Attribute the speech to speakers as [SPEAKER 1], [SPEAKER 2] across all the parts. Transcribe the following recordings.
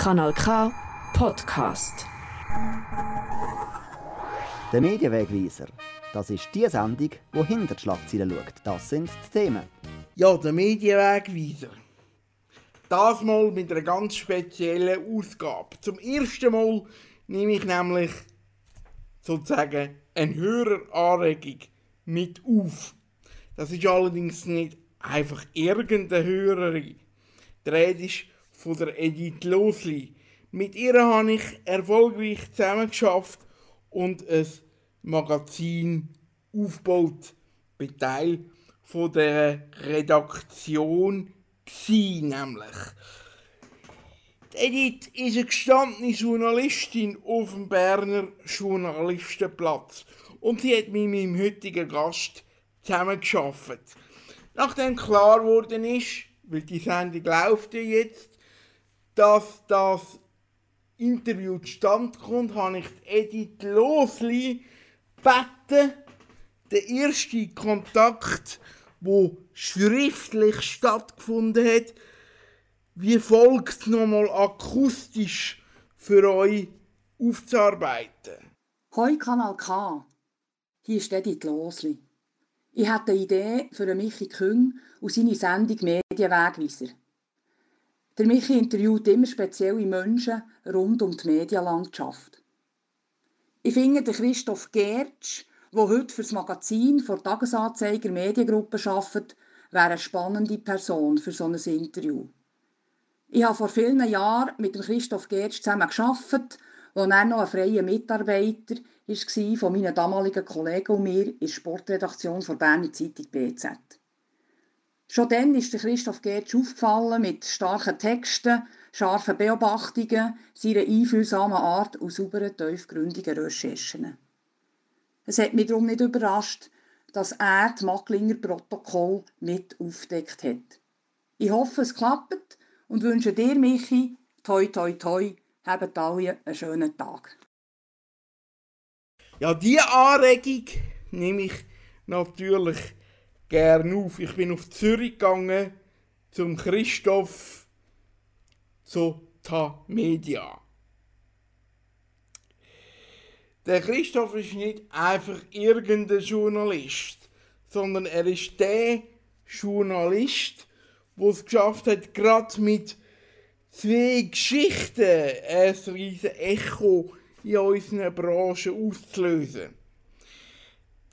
[SPEAKER 1] Kanal K Podcast.
[SPEAKER 2] Der Medienwegweiser. Das ist die Sendung, die hinter die Schlagzeilen schaut. Das sind die Themen.
[SPEAKER 3] Ja, der Medienwegweiser. Das mal mit einer ganz speziellen Ausgabe. Zum ersten Mal nehme ich nämlich sozusagen eine Höreranregung mit auf. Das ist allerdings nicht einfach irgendeine Hörerin. Die Rede ist von der Edith Losli. Mit ihr habe ich erfolgreich zusammengeschafft und ein Magazin aufgebaut. Bin Teil von der Redaktion gsi, nämlich. Edith ist eine gestandene Journalistin auf dem Berner Journalistenplatz und sie hat mit meinem heutigen Gast zusammengearbeitet. Nachdem klar geworden ist, weil die Sendung läuft ja jetzt, dass das Interview zustande kommt, habe ich Edith Losli gebeten, der erste Kontakt, wo schriftlich stattgefunden hat, wie folgt nochmal akustisch für euch aufzuarbeiten.
[SPEAKER 4] Hoi Kanal K. Hier ist Edith Losli. Ich hatte eine Idee für Michi Küng und seine Sendung Medienwegweiser. Der Michi interviewt immer spezielle Menschen rund um die Medienlandschaft. Ich finde, der Christoph Gertsch, der heute für das Magazin vor Tagesanzeiger Mediengruppe arbeitet, wäre eine spannende Person für so ein Interview. Ich habe vor vielen Jahren mit dem Christoph Gertsch zusammen gearbeitet, als er noch ein freier Mitarbeiter war von meinen damaligen Kollegen und mir in der Sportredaktion der Berner Zeitung BZ. Schon dann ist Christoph Gertsch aufgefallen mit starken Texten, scharfen Beobachtungen, seiner einfühlsamen Art und sauberen, tiefgründigen Recherchen. Es hat mich darum nicht überrascht, dass er das Macklinger Protokoll mit aufdeckt hat. Ich hoffe, es klappt und wünsche dir, Michi, toi toi toi, habt alle einen schönen Tag.
[SPEAKER 3] Ja, diese Anregung nehme ich natürlich gerne auf. Ich bin auf Zürich gegangen zum Christoph zu Ta Media. Der Christoph ist nicht einfach irgendein Journalist, sondern er ist der Journalist, der es geschafft hat, gerade mit zwei Geschichten ein riesiges Echo in unserer Branche auszulösen.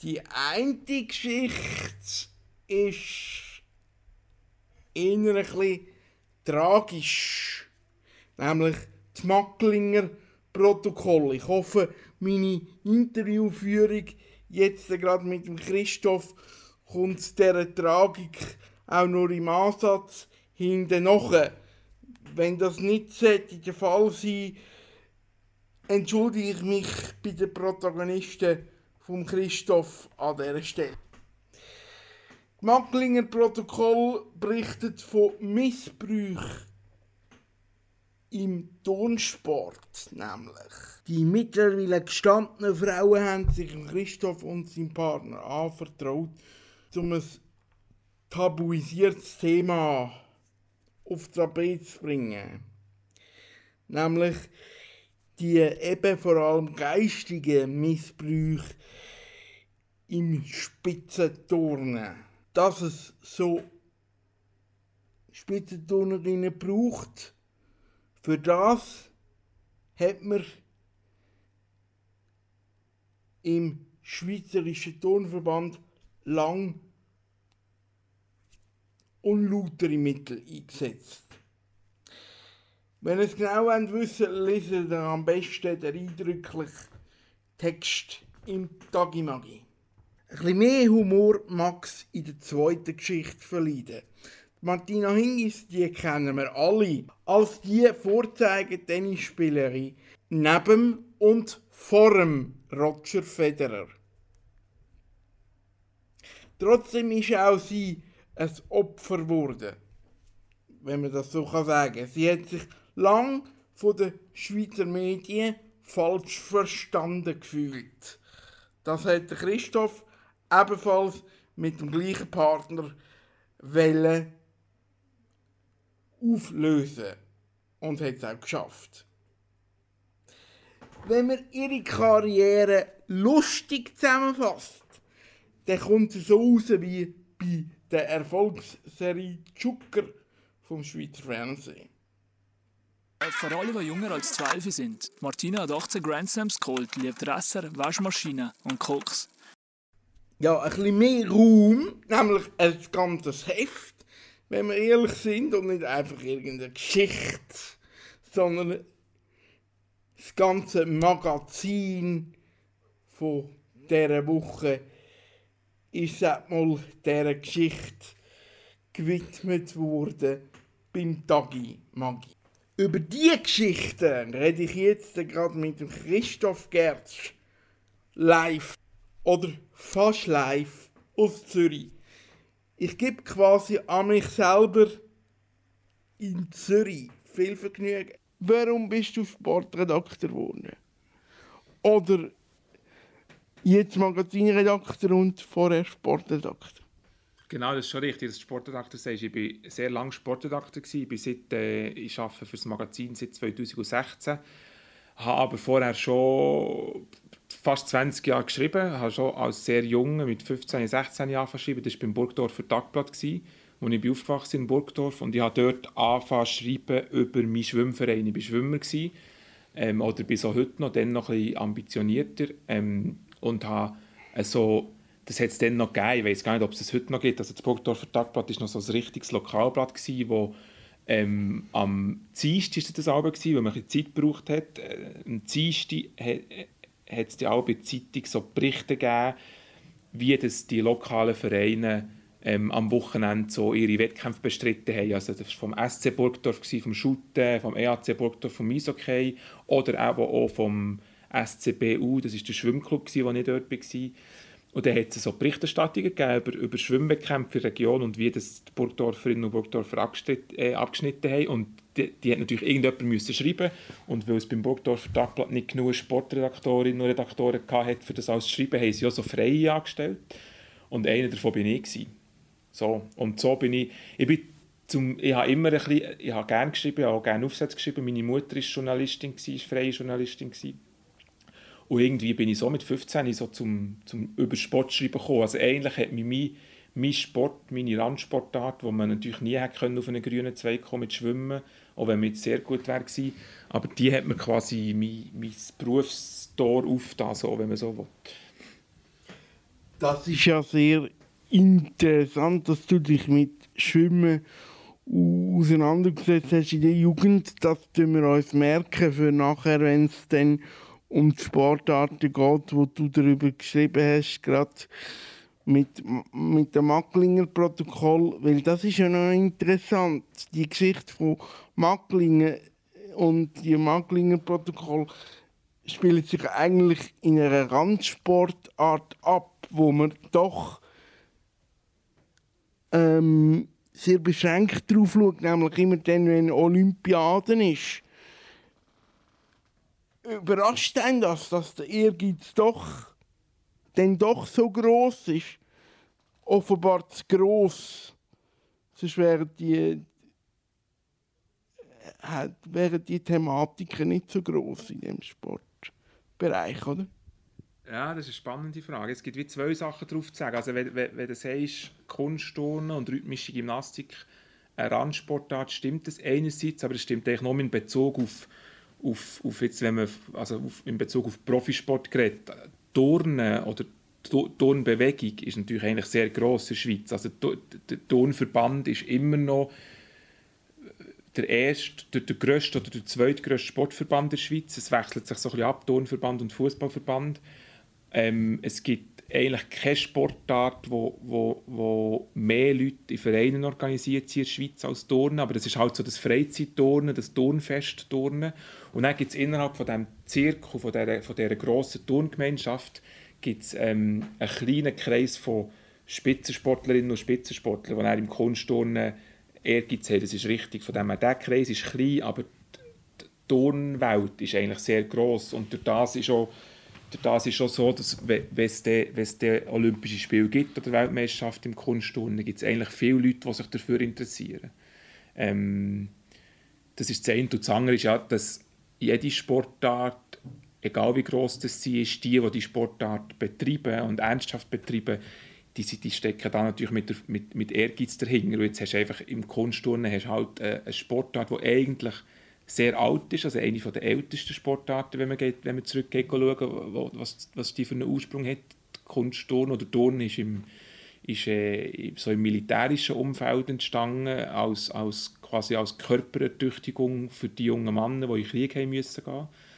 [SPEAKER 3] Die eine Geschichte ist eher ein tragisch, nämlich das Macklinger Protokoll. Ich hoffe, meine Interviewführung jetzt gerade mit Christoph kommt dieser Tragik auch nur im Ansatz hinten nach. Wenn das nicht der Fall sein entschuldige ich mich bei den Protagonisten von Christoph an dieser Stelle. Das Macklinger Protokoll berichtet von Missbrauch im Turnsport, nämlich. Die mittlerweile gestandenen Frauen haben sich Christoph und seinem Partner anvertraut, um ein tabuisiertes Thema auf Tapete zu bringen. Nämlich die eben vor allem geistigen Missbrüche im Spitzenturnen. Dass es so Spitzenturnerinnen braucht, für das hat man im Schweizerischen Turnverband lang unlautere Mittel eingesetzt. Wenn ihr es genau wollt wissen lesen dann am besten den eindrücklichen Text im Tagimagi. Ein bisschen mehr Humor mag es in der zweiten Geschichte verleiden. Martina Hingis, die kennen wir alle, als die Vorzeige-Tennisspielerin neben und vor dem Roger Federer. Trotzdem ist auch sie ein Opfer geworden, wenn man das so sagen kann. Sie hat sich lang von den Schweizer Medien falsch verstanden gefühlt. Das hat Christoph ebenfalls mit dem gleichen Partner wollen auflösen. und hat es auch geschafft. Wenn man ihre Karriere lustig zusammenfasst, dann kommt es so raus wie bei der Erfolgsserie Zucker vom Schweizer Fernsehen.
[SPEAKER 5] Für alle, die jünger als 12 sind. Martina hat 18 Grand Slams geholt, liebt Dresser, Waschmaschine und Koks.
[SPEAKER 3] Ja, ein bisschen mehr Raum, nämlich ein ganzes Heft, wenn wir ehrlich sind, und nicht einfach irgendeine Geschichte, sondern das ganze Magazin von dieser Woche ist mal dieser Geschichte gewidmet worden beim Tagi Magi. Über diese Geschichte rede ich jetzt gerade mit dem Christoph Gertsch live oder fast live aus Zürich. Ich gebe quasi an mich selber in Zürich viel Vergnügen. Warum bist du Sportredakteur geworden? Oder jetzt Magazinredakteur und vorher Sportredakteur?
[SPEAKER 6] Genau, das ist schon richtig, dass du Sportredakteur sagst. Ich war sehr lange Sportredakteur. Ich, bin seit, äh, ich arbeite für das Magazin seit 2016. Habe aber vorher schon fast 20 Jahre geschrieben. Ich habe schon als sehr Junge, mit 15, 16 Jahren geschrieben. Das war beim Burgdorfer Tagblatt, wo ich aufgewachsen in Burgdorf. Und ich habe dort angefangen zu schreiben über meinen Schwimmverein. Ich war Schwimmer. Ähm, oder bin so heute noch, dann noch ein bisschen ambitionierter. Ähm, und habe äh, so das hat es dann noch gegeben. Ich weiß gar nicht, ob es das heute noch gibt. Also das Burgdorfer Tagblatt war noch so ein richtiges Lokalblatt, gewesen, wo ähm, am Dienstag war das gewesen, wo man ein Zeit gebraucht hat. Äh, am Dienstag hat es die Albe Zeitung so Berichte gegeben, wie das die lokalen Vereine ähm, am Wochenende so ihre Wettkämpfe bestritten haben. Also das war vom SC Burgdorf, vom Schutten, vom EAC Burgdorf, vom Eishockey oder auch vom SCBU, das war der Schwimmclub, wo ich dort war. Und dann hat es so Berichterstattungen gegeben über, über Schwimmwettkämpfe in der Region und wie das die Burgdorferinnen und Burgdorfer äh, abgeschnitten haben. Und die, die hat natürlich irgendjemand müssen schreiben und weil es beim Burgdorfer Tagblatt nicht genug Sportredaktorinnen und Redaktoren hatte, für das alles zu schreiben, haben sie auch so Freie angestellt. Und einer davon bin ich. Gewesen. So, und so bin ich, ich bin zum, ich habe immer ein bisschen, ich habe gerne geschrieben, ich habe auch gerne Aufsätze geschrieben. Meine Mutter war Journalistin, war freie Journalistin. Gewesen. Und irgendwie bin ich so mit 15 so zum, zum über Sport schreiben gekommen. Also eigentlich hat mich mein, mein Sport, meine Randsportart, wo man natürlich nie hätte können auf einen grünen Zweig kommen mit Schwimmen, auch wenn man jetzt sehr gut wäre aber die hat mir quasi mein, mein Berufstor aufgetan, so, wenn man so will.
[SPEAKER 3] Das ist ja sehr interessant, dass du dich mit Schwimmen auseinandergesetzt hast in der Jugend. Das tun wir uns merken für nachher, wenn es dann um die Sportarten geht, wo du darüber geschrieben hast, gerade mit, mit dem Macklinger Protokoll, weil das ist ja noch interessant, die Geschichte von Macklingen und die Macklinger Protokoll spielt sich eigentlich in einer Randsportart ab, wo man doch ähm, sehr beschränkt drauf schaut, nämlich immer dann, wenn Olympiaden ist überrascht einen das, dass der Ehrgeiz doch, denn doch so groß ist? Offenbar zu gross. Sonst wären die, äh, wären die Thematiken nicht so groß in dem Sportbereich, oder?
[SPEAKER 6] Ja, das ist eine spannende Frage. Es gibt wie zwei Sachen darauf zu sagen. Also wenn, wenn, wenn du sagst, Kunstturnen und rhythmische Gymnastik eine Randsportart, stimmt das einerseits, aber es stimmt eigentlich nur in Bezug auf auf, auf jetzt, wenn man also auf, in Bezug auf Profisport redet, Turnen oder Turnbewegung ist natürlich eigentlich sehr gross in der Schweiz. Also der Turnverband ist immer noch der erste, der, der grösste oder der zweitgrößte Sportverband der Schweiz. Es wechselt sich so ein bisschen ab, Turnverband und Fußballverband. Ähm, es gibt eigentlich keine Sportart, wo, wo, wo mehr Leute in Vereinen organisiert sind in der Schweiz als Turnen, aber das ist halt so das Freizeitturnen, das Turnfestturnen. Und dann gibt es innerhalb von diesem Zirkel, von dieser, von dieser grossen Turngemeinschaft, gibt's, ähm, einen kleinen Kreis von Spitzensportlerinnen und Spitzensportlern, die dann im Kunstturnen Ehrgeiz haben. Das ist richtig. Von dem her, der Kreis ist klein, aber die Turnwelt ist eigentlich sehr gross und durch das ist auch das ist schon so, dass wenn es dann Olympische Spiele gibt oder Weltmeisterschaft im Kunstturnen, gibt es eigentlich viele Leute, die sich dafür interessieren. Ähm, das ist das eine. Und das andere ist ja, dass jede Sportart, egal wie groß das sie ist, die, die die Sportart betreiben und ernsthaft betreiben, die, die stecken da natürlich mit, mit, mit Ehrgeiz dahinter. Und jetzt hast du einfach im Kunstturnen hast halt äh, eine Sportart, die eigentlich sehr alt ist, also eine der ältesten Sportarten, wenn man, geht, wenn man zurückgeht schauen, was, was die für einen Ursprung hat. Kunstturnen oder Turnen ist im ist äh, so im militärischen Umfeld entstanden, als, als, quasi als Körperertüchtigung für die jungen Männer, die in Krieg haben müssen.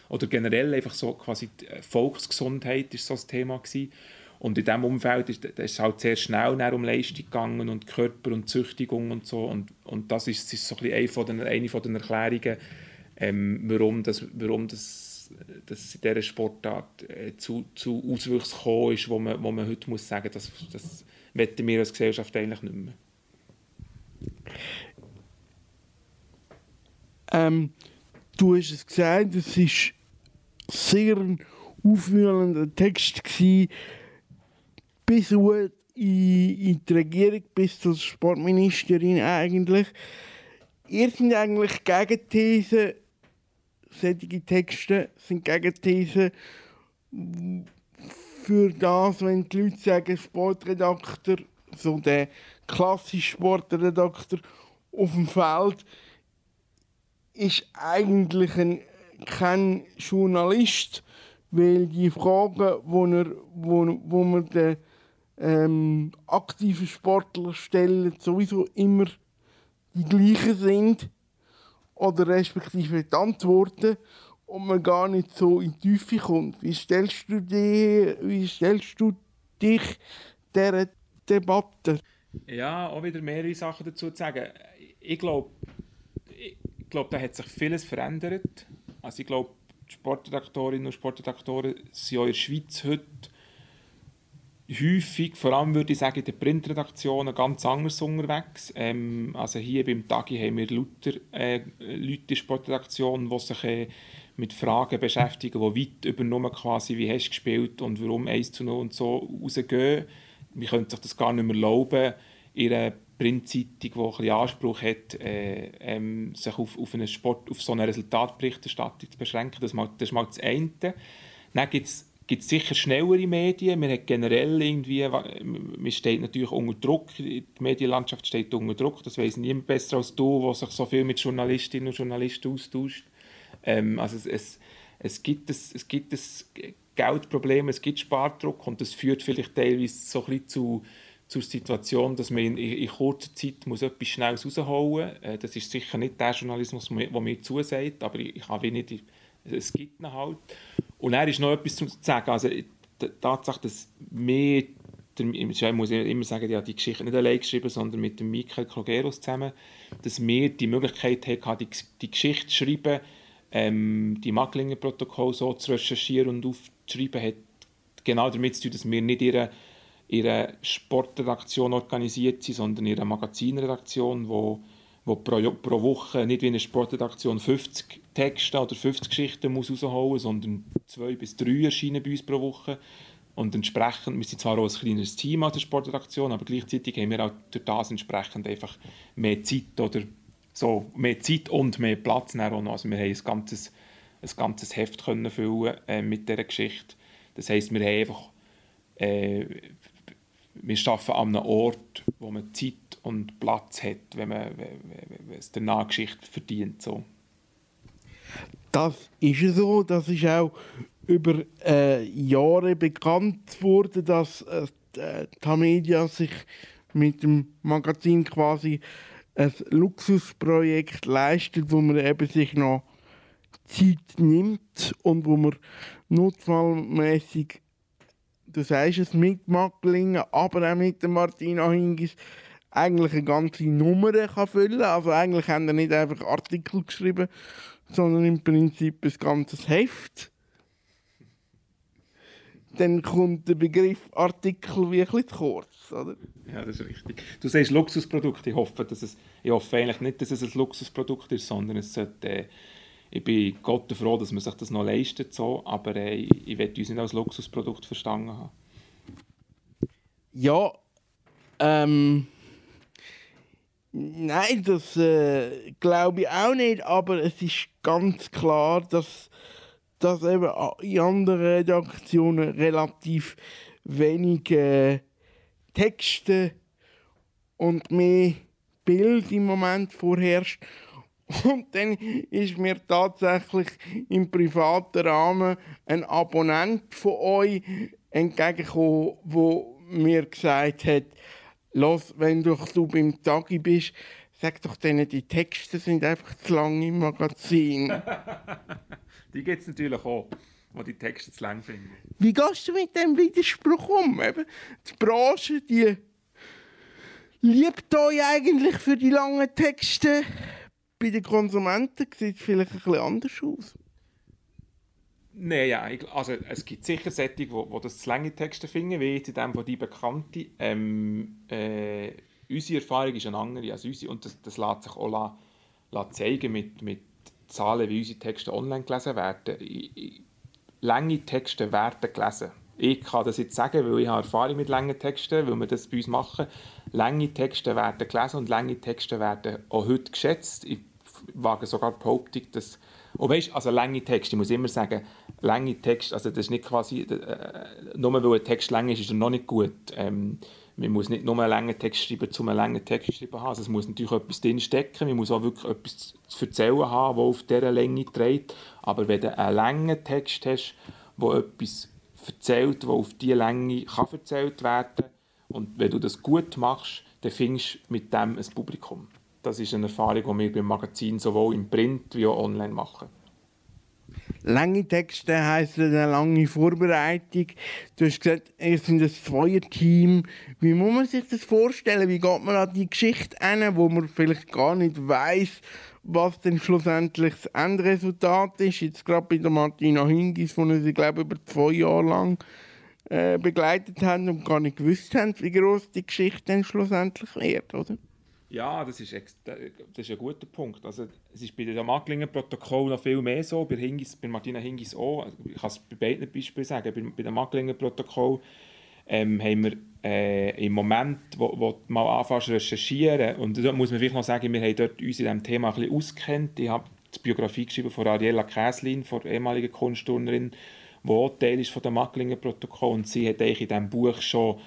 [SPEAKER 6] Oder generell einfach so quasi Volksgesundheit ist so das Thema gewesen. Und in diesem Umfeld ist es halt sehr schnell um Leistung gegangen und Körper und Züchtigung und so. Und, und das ist, ist so ein eine, von den, eine von den Erklärungen, ähm, warum, das, warum das, das in dieser Sportart äh, zu, zu Auswüchsen gekommen ist, wo man, wo man heute muss sagen muss, dass, dass möchten wir als Gesellschaft eigentlich nicht mehr.
[SPEAKER 3] Ähm, du hast es gesagt, es war sehr ein aufwühlender Text gewesen, bis in, in die Regierung, bis zur Sportministerin eigentlich. Ihr sind eigentlich Gegenthesen, solche Texte sind Gegenthesen für das, wenn die Leute sagen, Sportredakteur, so der klassische Sportredakteur auf dem Feld, ist eigentlich ein, kein Journalist, weil die Fragen, wo, er, wo, wo man den ähm, aktiven Sportler stellen, sowieso immer die gleichen sind oder respektive die Antworten und man gar nicht so in die Tiefe kommt. Wie stellst du, die, wie stellst du dich dieser Debatte?
[SPEAKER 6] Ja, auch wieder mehrere Sachen dazu zu sagen. Ich glaube, ich glaube, da hat sich vieles verändert. Also ich glaube, Sportredaktorinnen und Sportredaktoren sind auch in der Schweiz heute häufig, vor allem würde ich sagen, in den Printredaktionen ganz anders unterwegs. Ähm, also hier beim Tagi haben wir lauter äh, Leute in der Sportredaktion, die sich äh, mit Fragen beschäftigen, die weit über nur quasi, wie hast du gespielt und warum 1 zu 0 und so rausgehen. Man könnte sich das gar nicht mehr erlauben, in einer Printzeitung, die ein bisschen Anspruch hat, äh, ähm, sich auf, auf, einen Sport, auf so eine Resultatberichterstattung zu beschränken. Das, mal, das ist mal das eine. Dann gibt es gibt sicher schnellere Medien. Man hat generell irgendwie, man steht natürlich unter Druck, die Medienlandschaft steht unter Druck, das weiß niemand besser als du, der sich so viel mit Journalistinnen und Journalisten austauscht. Ähm, also es, es, es, gibt es, es gibt das Geldproblem, es gibt Spardruck und das führt vielleicht teilweise so ein bisschen zu, zur Situation, dass man in, in kurzer Zeit muss etwas Schnelles rausholen muss. Äh, das ist sicher nicht der Journalismus, der mir zusagt, aber ich, ich habe nicht, es gibt ihn halt. Und er ist noch etwas zu sagen. Also, die Tatsache, dass wir ich muss immer sagen, ja, die Geschichte nicht allein geschrieben, sondern mit dem Michael Klogeros zusammen, dass wir die Möglichkeit hatten, die, die Geschichte zu schreiben, ähm, die Macklinger-Protokoll so zu recherchieren und aufzuschreiben, hat genau damit zu tun, dass wir nicht ihre, ihre Sportredaktion organisiert sind, sondern ihre Magazinredaktion, wo, wo pro, pro Woche nicht wie eine Sportredaktion 50 Texte oder 50 Geschichten muss rausholen muss, sondern zwei bis drei erscheinen bei uns pro Woche. Und entsprechend, wir sind zwar auch ein kleineres Team an der Sportredaktion, aber gleichzeitig haben wir auch durch das entsprechend einfach mehr Zeit oder so mehr Zeit und mehr Platz. Also wir haben ein ganzes, ein ganzes Heft können füllen äh, mit dieser Geschichte. Das heisst, wir haben einfach äh, wir arbeiten an einem Ort, wo man Zeit und Platz hat, wenn man es der Nachgeschichte verdient. So.
[SPEAKER 3] Das ist so, das ist auch über äh, Jahre bekannt worden, dass äh, die Media sich mit dem Magazin quasi ein Luxusprojekt leistet, wo man eben sich noch Zeit nimmt und wo man notfallmäßig, du sagst es, mit Macklingen, aber auch mit Martina Hingis eigentlich eine ganze Nummer kann füllen kann. Also eigentlich haben wir nicht einfach Artikel geschrieben, sondern im Prinzip ein ganzes Heft. Dann kommt der Begriff Artikel wirklich zu kurz, oder?
[SPEAKER 6] Ja, das ist richtig. Du sagst Luxusprodukt. Ich hoffe, dass es, ich hoffe eigentlich nicht, dass es ein Luxusprodukt ist, sondern es sollte, äh, ich bin Gott froh, dass man sich das noch leistet, so, aber äh, ich, ich will uns nicht als Luxusprodukt verstanden haben.
[SPEAKER 3] Ja, ähm, Nein, das äh, glaube ich auch nicht, aber es ist ganz klar, dass, dass eben in anderen Redaktionen relativ wenig äh, Texte und mehr Bild im Moment vorherrscht. Und dann ist mir tatsächlich im privaten Rahmen ein Abonnent von euch entgegengekommen, wo mir gesagt hat, Los, wenn du, du beim Tagi bist, sag doch denen, die Texte sind einfach zu lang im Magazin.
[SPEAKER 6] die gibt es natürlich auch, wo die Texte zu lang finden.
[SPEAKER 3] Wie gehst du mit dem Widerspruch um? Eben, die Branche, die liebt euch eigentlich für die langen Texte. Bei den Konsumenten sieht es vielleicht ein bisschen anders aus.
[SPEAKER 6] Nein, ja, also es gibt sicher Sättige, wo, wo das zu lange Texte finden, wie jetzt in dem von die Bekannte. Ähm, äh, unsere Erfahrung ist eine andere als unsere und das, das lässt sich auch la zeigen mit, mit Zahlen, wie unsere Texte online gelesen werden. Ich, ich, lange Texte werden gelesen. Ich kann das jetzt sagen, weil ich habe Erfahrung mit langen Texten, weil wir das bei uns machen. Lange Texte werden gelesen und lange Texte werden auch heute geschätzt. Ich wage sogar die Behauptung, dass und weißt, also lange Texte, ich muss immer sagen, lange Texte, also das ist nicht quasi, äh, nur weil ein Text lang ist, ist er noch nicht gut. Ähm, man muss nicht nur einen langen Text schreiben, um einen langen Text schreiben haben. Also es muss natürlich etwas drin stecken, man muss auch wirklich etwas zu erzählen haben, das auf dieser Länge trägt. Aber wenn du einen langen Text hast, wo etwas erzählt, das auf diese Länge kann erzählt werden kann, und wenn du das gut machst, dann findest du mit dem ein Publikum. Das ist eine Erfahrung, die wir beim Magazin sowohl im Print wie auch online machen.
[SPEAKER 3] Lange Texte heißen eine lange Vorbereitung. Du hast gesagt, ihr seid ein Zweierteam. Wie muss man sich das vorstellen? Wie geht man an die Geschichte hin, wo man vielleicht gar nicht weiß, was denn schlussendlich das Endresultat ist? Jetzt gerade bei der Martina Hingis, von sie glaube über zwei Jahre lang äh, begleitet haben und gar nicht gewusst haben, wie groß die Geschichte dann schlussendlich wird, oder?
[SPEAKER 6] Ja, das ist, das ist ein guter Punkt. Also, es ist bei dem Maglinger-Protokoll noch viel mehr so, bei, Hingis, bei Martina Hingis auch. Ich kann es bei beiden Beispielen sagen. Bei, bei dem Maglinger-Protokoll ähm, haben wir äh, im Moment, wo, wo du mal anfängst zu recherchieren, und da muss man vielleicht noch sagen, wir haben dort uns in diesem Thema ein bisschen auskennt. Ich habe die Biografie geschrieben von Ariella Käslin, der ehemaligen Kunstturnerin, die auch Teil ist von dem Maglinger-Protokoll. Und sie hat eigentlich in diesem Buch schon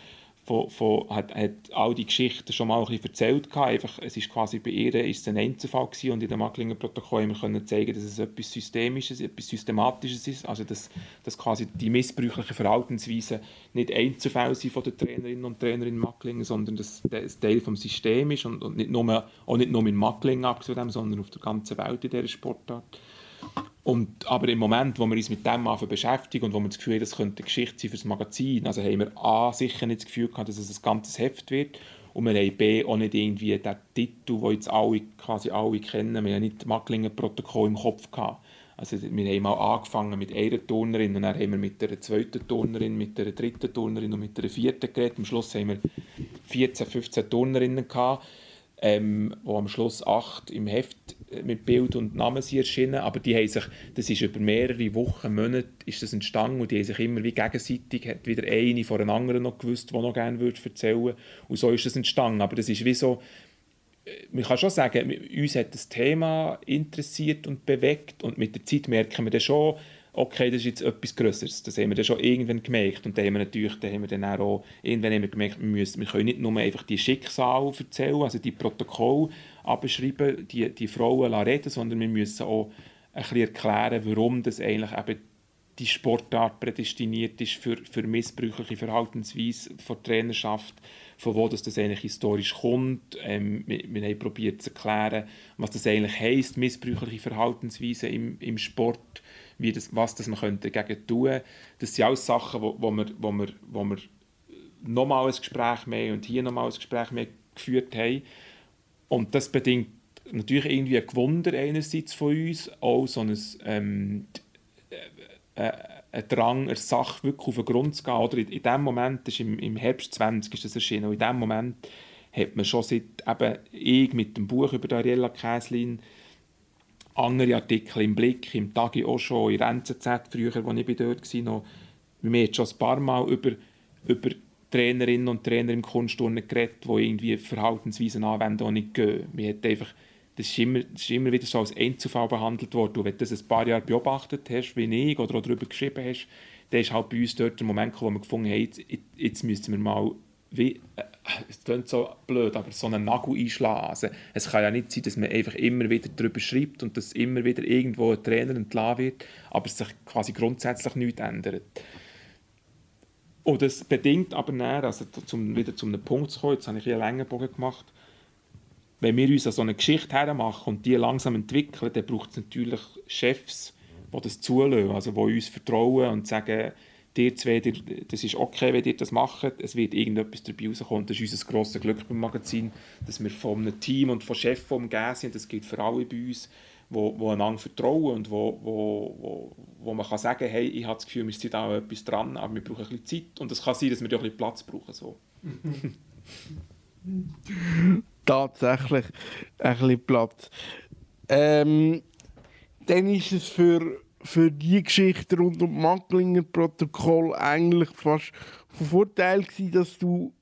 [SPEAKER 6] von, von, hat, hat all die Geschichten schon mal ein bisschen erzählt. Einfach, es ist quasi bei ihr ist es ein Einzelfall gewesen und in dem Macklinger Protokoll haben wir zeigen, dass es etwas Systemisches, etwas Systematisches ist. Also dass, dass quasi die missbräuchlichen Verhaltensweisen nicht Einzelfälle sind von den Trainerinnen und Trainern in Macklingen, sondern dass das Teil des Systems ist und, und nicht nur, auch nicht nur in Macklingen abgesehen, sondern auf der ganzen Welt in dieser Sportart. Und, aber im Moment, wo wir uns mit dem beschäftigen und wo wir das Gefühl haben, das könnte eine Geschichte sein für das Magazin, also haben wir A, sicher nicht das Gefühl gehabt, dass es ein ganzes Heft wird und wir haben B, auch nicht irgendwie den Titel, den jetzt alle, quasi alle kennen, wir haben nicht das Macklinger-Protokoll im Kopf gehabt. Also wir haben mal angefangen mit einer Turnerin und dann haben wir mit der zweiten Turnerin, mit der dritten Turnerin und mit der vierten geredet. Am Schluss haben wir 14, 15 Turnerinnen gehabt ähm, wo am Schluss acht im Heft äh, mit Bild und Namen sind erschienen, aber die haben sich, das ist über mehrere Wochen, Monate ist das entstanden und die haben sich immer wie gegenseitig, hat wieder eine von der anderen noch gewusst, die noch gerne würde erzählen. Und so ist das entstanden, aber das ist wie so, äh, man kann schon sagen, uns hat das Thema interessiert und bewegt und mit der Zeit merken wir dann schon, okay, das ist jetzt etwas Größeres. Das haben wir dann schon irgendwann gemerkt. Und dann haben wir natürlich dann haben wir dann auch irgendwann haben wir gemerkt, wir, müssen, wir können nicht nur einfach die Schicksale erzählen, also die Protokolle abschreiben, die, die Frauen reden, sondern wir müssen auch ein bisschen erklären, warum das eigentlich eben die Sportart prädestiniert ist für, für missbräuchliche Verhaltensweise von Trainerschaft, von wo das, das eigentlich historisch kommt. Ähm, wir, wir haben probiert zu erklären, was das eigentlich heisst, missbräuchliche Verhaltensweise im, im Sport wie das, was das man könnte dagegen tun könnte. Das sind alles Sachen, wo, wo wir, wo wir, wo wir nochmal ein Gespräch mehr und hier nochmal ein Gespräch mehr geführt haben. Und das bedingt natürlich irgendwie ein Gewunder einerseits von uns, auch so ein, ähm, äh, äh, ein Drang, eine Sache wirklich auf den Grund zu gehen. Oder in, in dem Moment, das ist im, im Herbst 20 ist das erschienen, und in dem Moment hat man schon seit eben ich mit dem Buch über Ariella Käslin andere Artikel im Blick, im Tagi auch schon, in der NZZ früher, als ich dort war, noch, wir haben schon ein paar Mal über, über Trainerinnen und Trainer im Kunstturnen geredet, die irgendwie Verhaltensweisen anwenden, die nicht gehen. Hat einfach, das, ist immer, das ist immer wieder so als Einzelfall behandelt worden. Und wenn du das ein paar Jahre beobachtet hast, wie ich, oder darüber geschrieben hast, dann ist halt bei uns dort der Moment gekommen, wo wir gefunden haben, jetzt, jetzt müssen wir mal wie, äh, es klingt so blöd, aber so einen Nagel einschlagen. Es kann ja nicht sein, dass man einfach immer wieder darüber schreibt und dass immer wieder irgendwo ein Trainer entlassen wird, aber sich quasi grundsätzlich nichts ändert. Und das bedingt aber dann, also zum, wieder zu einem Punkt zu kommen, jetzt habe ich einen langen Bogen gemacht, wenn wir uns an so eine Geschichte hermachen und die langsam entwickeln, dann braucht es natürlich Chefs, die das zulassen, also die uns vertrauen und sagen, ihr zwei, das ist okay, wenn ihr das macht, es wird irgendetwas dabei rauskommen. Das ist unser grosses Glück beim Magazin, dass wir von einem Team und von Chefs umgeben sind, das gilt für alle bei uns, wo einander vertrauen und wo, wo, wo, wo man kann sagen hey, ich habe das Gefühl, wir sind da etwas dran, aber wir brauchen ein bisschen Zeit und es kann sein, dass wir auch ein bisschen Platz brauchen. So.
[SPEAKER 3] Tatsächlich ein bisschen Platz. Ähm, dann ist es für, für die Geschichte rund um Macklinger Protokoll eigentlich fast von Vorteil gewesen, dass du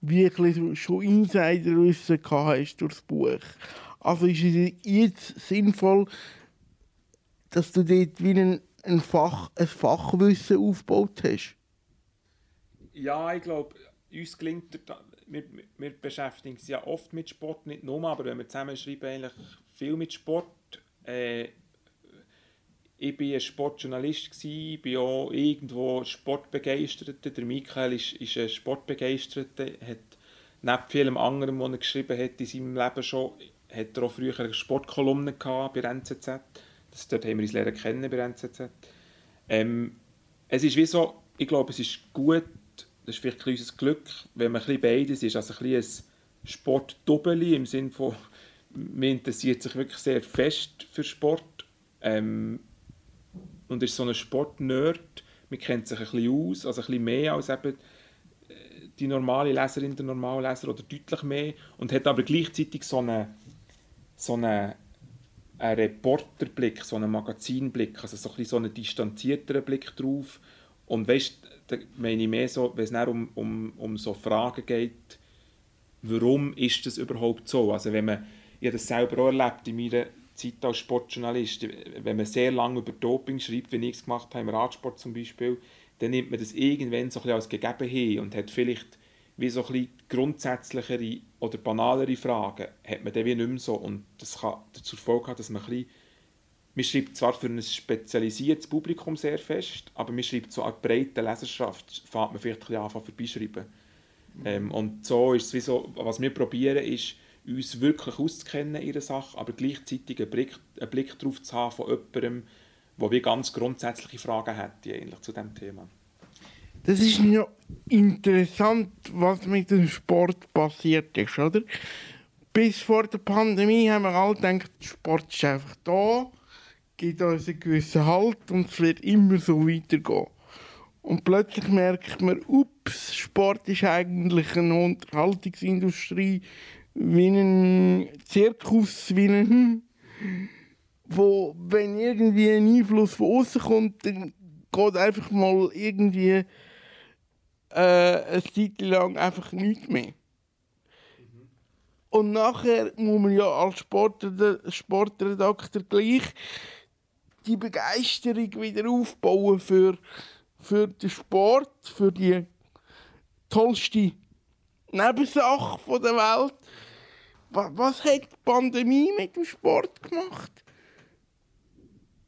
[SPEAKER 3] wirklich schon Insiderwissen gehabt hast durch das Buch. Also ist es jetzt sinnvoll, dass du dort wie ein, ein, Fach, ein Fachwissen aufgebaut hast?
[SPEAKER 6] Ja, ich glaube, uns gelingt, wir, wir beschäftigen uns ja oft mit Sport, nicht nur, aber wenn wir zusammen schreiben, eigentlich viel mit Sport. Äh, ich war ein Sportjournalist, ich bin auch irgendwo Sportbegeisterter. Der Michael ist, ist ein Sportbegeisterter, hat neben vielem anderen, was er geschrieben hat in seinem Leben schon, hat er auch früher eine Sportkolumne bei der NZZ. Das, dort haben wir uns lernen kennen bei NZZ. Ähm, es ist wie so, ich glaube, es ist gut, das ist vielleicht unser Glück, wenn man ein beides ist, also ein, ein Sportdoppeli im Sinne von, man interessiert sich wirklich sehr fest für Sport ähm, und ist so ein Sportnerd, man kennt sich ein bisschen aus, also ein bisschen mehr als eben äh, die normale Leserin, der normale Leser oder deutlich mehr und hat aber gleichzeitig so eine so einen, einen Reporterblick, so einen Magazinblick, also so ein so einen distanzierteren Blick drauf. Und weißt, da meine ich mehr so, wenn es um, um, um so Fragen geht, warum ist das überhaupt so? Also wenn man, ich habe das selber auch erlebt in meiner Zeit als Sportjournalist, wenn man sehr lange über Doping schreibt, wie ich es gemacht habe, im Radsport zum Beispiel, dann nimmt man das irgendwann so ein bisschen als gegeben hin und hat vielleicht wie so ein bisschen grundsätzlichere oder banalere Fragen hat man dann wie nicht mehr so. Und das kann dazu Folge haben, dass man ein bisschen, man schreibt zwar für ein spezialisiertes Publikum sehr fest, aber man schreibt so eine breite Leserschaft, fängt man vielleicht ein bisschen an vorbeischreiben. Mhm. Ähm, und so ist es wie so, was wir probieren ist, uns wirklich auszukennen in ihrer Sache, aber gleichzeitig einen Blick, einen Blick darauf zu haben von jemandem, der wie ganz grundsätzliche Fragen hat eigentlich zu diesem Thema.
[SPEAKER 3] Das ist ja interessant, was mit dem Sport passiert ist, oder? Bis vor der Pandemie haben wir alle gedacht, Sport ist einfach da, gibt uns einen gewissen Halt und es wird immer so weitergehen. Und plötzlich merkt man, ups, Sport ist eigentlich eine Unterhaltungsindustrie, wie ein Zirkus, wie ein, wo, wenn irgendwie ein Einfluss von außen kommt, dann geht einfach mal irgendwie äh, eine Zeit lang einfach nichts mehr. Und nachher muss man ja als Sportredakteur gleich die Begeisterung wieder aufbauen für, für den Sport, für die tollste Nebensache der Welt. Was, was hat die Pandemie mit dem Sport gemacht?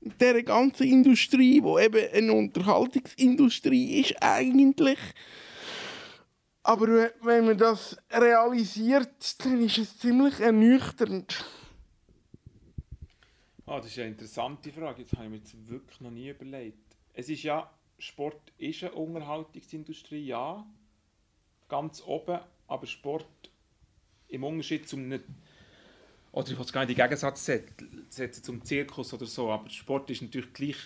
[SPEAKER 3] Mit dieser ganzen Industrie, die eben eine Unterhaltungsindustrie ist eigentlich. Aber wenn man das realisiert, dann ist es ziemlich ernüchternd.
[SPEAKER 6] Ah, das ist eine interessante Frage. Das habe ich mir jetzt wirklich noch nie überlegt. Es ist ja, Sport ist eine Unterhaltungsindustrie, ja, ganz oben, aber Sport im Unterschied zum oder ich will es gar nicht in Gegensatz setzen zum Zirkus oder so, aber Sport ist natürlich gleich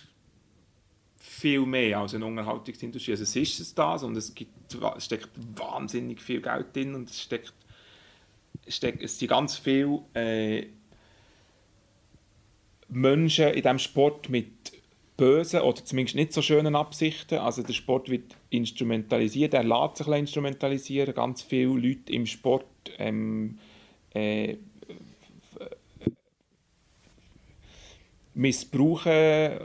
[SPEAKER 6] viel mehr als eine Unterhaltungsindustrie. Also es ist es das und es, gibt, es steckt wahnsinnig viel Geld drin und es steckt, steckt, es sind ganz viele äh, Menschen in diesem Sport mit bösen oder zumindest nicht so schönen Absichten. Also der Sport wird instrumentalisiert, er lässt sich instrumentalisieren. Ganz viele Leute im Sport ähm, äh, missbrauchen.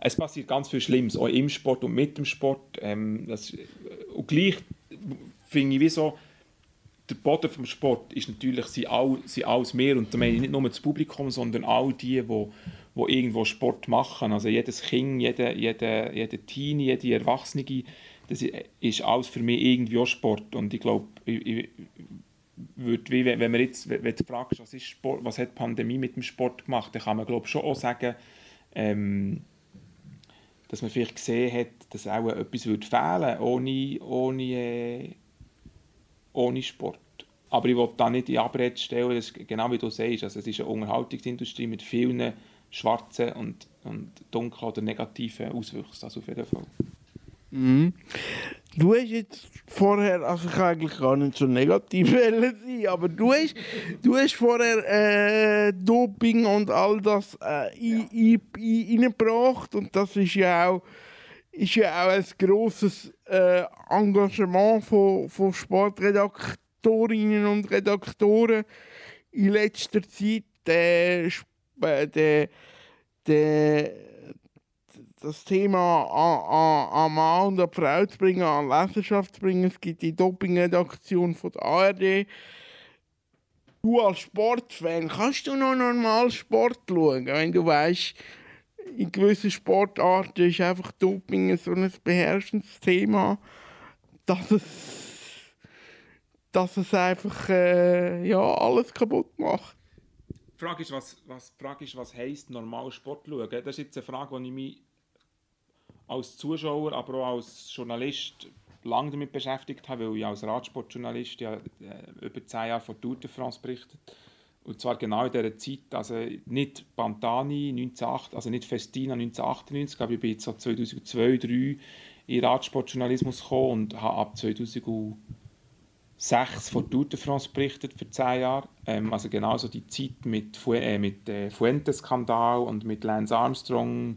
[SPEAKER 6] Es passiert ganz viel Schlimmes, auch im Sport und mit dem Sport. Ähm, das, und gleich finde ich, wie der Boden vom Sport ist natürlich sie all, sie alles mehr und da meine ich nicht nur das Publikum, sondern all die, die, die irgendwo Sport machen. Also jedes Kind, jeder, jeder, jeder Teenie, jede Erwachsene, das ist alles für mich irgendwie auch Sport und ich glaube, ich, ich würde, wenn man jetzt, wenn du fragst, was, ist Sport, was hat die Pandemie mit dem Sport gemacht, dann kann man glaube schon auch sagen, ähm, dass man vielleicht gesehen hat, dass auch etwas würde fehlen ohne, ohne, äh, ohne Sport. Aber ich will da nicht in Abrede stellen, das genau wie du sagst, also es ist eine Unterhaltungsindustrie mit vielen schwarzen und, und dunklen oder negativen Auswüchsen, also auf jeden Fall.
[SPEAKER 3] Mhm. Du hast jetzt vorher, also ich kann eigentlich gar nicht so negativ sein, aber du hast, du hast vorher äh, Doping und all das äh, reingebracht und das ist ja auch, ist ja auch ein grosses äh, Engagement von, von Sportredaktorinnen und Redaktoren in letzter Zeit. Der, der, der das Thema an, an, an Mann und an Frau zu bringen, an Leserschaft zu bringen. Es gibt die Doping-Redaktion von der ARD. Du als Sportfan, kannst du noch normal Sport schauen, wenn du weißt, in gewissen Sportarten ist einfach Doping so ein beherrschendes Thema, dass es, dass es einfach äh, ja, alles kaputt macht.
[SPEAKER 6] Die Frage ist, was, was, Frage ist, was heisst normal Sport schauen? Das ist jetzt eine Frage, die ich mich als Zuschauer, aber auch als Journalist lange damit beschäftigt habe, weil ich als Radsportjournalist ja äh, über zehn Jahre von Tour de France berichtet und zwar genau in dieser Zeit, also nicht Pantani 1908, also nicht Festina 1998, aber ich bin so 2002, 2003 in Radsportjournalismus gekommen und habe ab 2006 von Tour de France berichtet für zehn Jahre. Ähm, also genauso die Zeit mit, Fu äh, mit äh, Fuentes-Skandal und mit Lance Armstrong.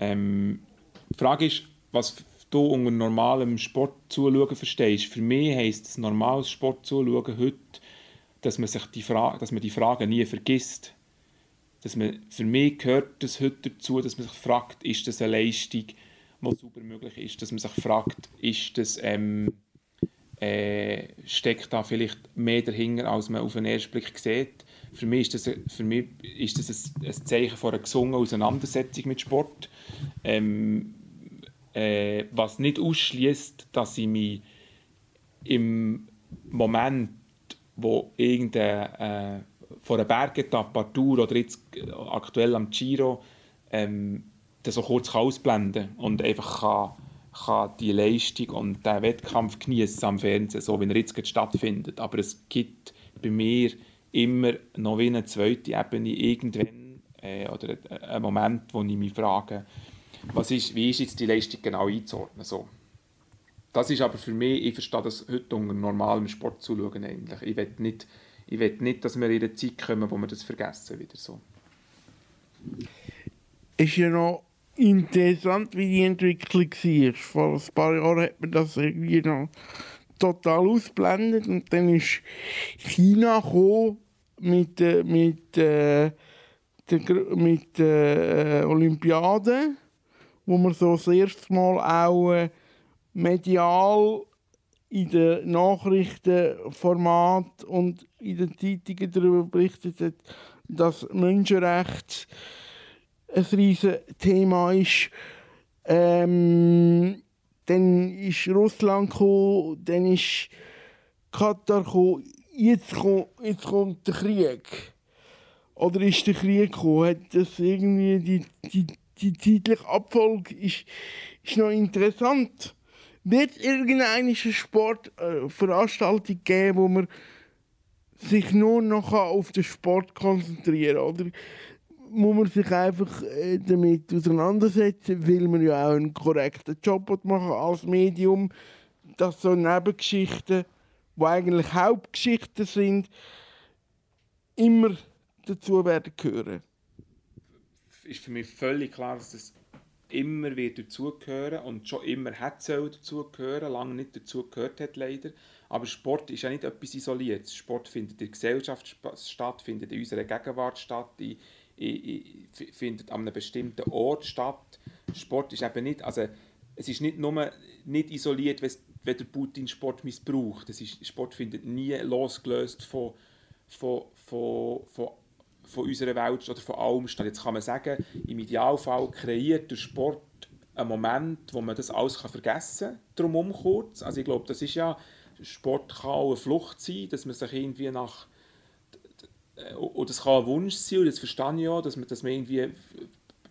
[SPEAKER 6] Ähm, die Frage ist, was du unter normalem Sport zuschauen verstehst. Für mich heisst es normales Sport zuschauen heute, dass man, sich die dass man die Frage nie vergisst. Dass man, für mich gehört es heute dazu, dass man sich fragt, ist das eine Leistung, die super möglich ist. Dass man sich fragt, ist das, ähm, äh, steckt da vielleicht mehr dahinter, als man auf den ersten Blick sieht. Für mich ist das, für mich ist das ein, ein Zeichen von einer gesungenen Auseinandersetzung mit Sport. Ähm, äh, was nicht ausschließt, dass ich mich im Moment, wo irgendeine äh, vor einer Bergetappe Tour oder jetzt aktuell am Giro ähm, das so kurz kann ausblenden und einfach kann, kann die Leistung und den Wettkampf genießen am Fernsehen, so wie er jetzt stattfindet. Aber es gibt bei mir immer noch wie eine zweite Ebene irgendwann äh, oder einen Moment, wo ich mich frage, was ist, wie ist jetzt die Leistung genau einzuordnen. So. Das ist aber für mich, ich verstehe das heute unter normalem Sport zu schauen eigentlich. Ich will nicht, ich will nicht, dass wir in eine Zeit kommen, wo wir das vergessen wieder so.
[SPEAKER 3] Ist ja noch interessant, wie die Entwicklung war. Vor ein paar Jahren hat man das irgendwie noch total ausblendet und dann ist China mit, äh, mit, äh, mit äh, Olympiade wo man so das erste Mal auch äh, medial in den Nachrichtenformat und in den Zeitungen darüber berichtet hat, dass Menschenrecht ein riesiges Thema ist. Ähm, dann ist Russland gekommen, dann ist Katar gekommen, jetzt kommt, jetzt kommt der Krieg. Oder ist der Krieg gekommen? Hat das irgendwie die, die die zeitliche Abfolge ist, ist noch interessant. Wird es irgendeine Sportveranstaltung äh, geben, wo man sich nur noch auf den Sport konzentrieren kann? Oder muss man sich einfach äh, damit auseinandersetzen, weil man ja auch einen korrekten Job machen als Medium, dass so Nebengeschichten, die eigentlich Hauptgeschichten sind, immer dazu werden gehören?
[SPEAKER 6] ist für mich völlig klar, dass das immer wird dazugehören und schon immer hat dazugehören, lange nicht dazugehört hat leider. Aber Sport ist ja nicht etwas Isoliertes. Sport findet in der Gesellschaft statt, findet in unserer Gegenwart statt, in, findet an einem bestimmten Ort statt. Sport ist eben nicht, also es ist nicht nur nicht isoliert, wenn der Putin Sport missbraucht. Das ist, Sport findet nie losgelöst von, von, von, von, von unserer Welt oder von allem statt. Jetzt kann man sagen, im Idealfall kreiert der Sport einen Moment, wo man das alles kann vergessen kann, drumherum kurz. Also ich glaube, das ist ja, Sport kann auch eine Flucht sein, dass man sich irgendwie nach und das kann ein Wunsch sein, und das verstehe ich auch, dass man, dass man irgendwie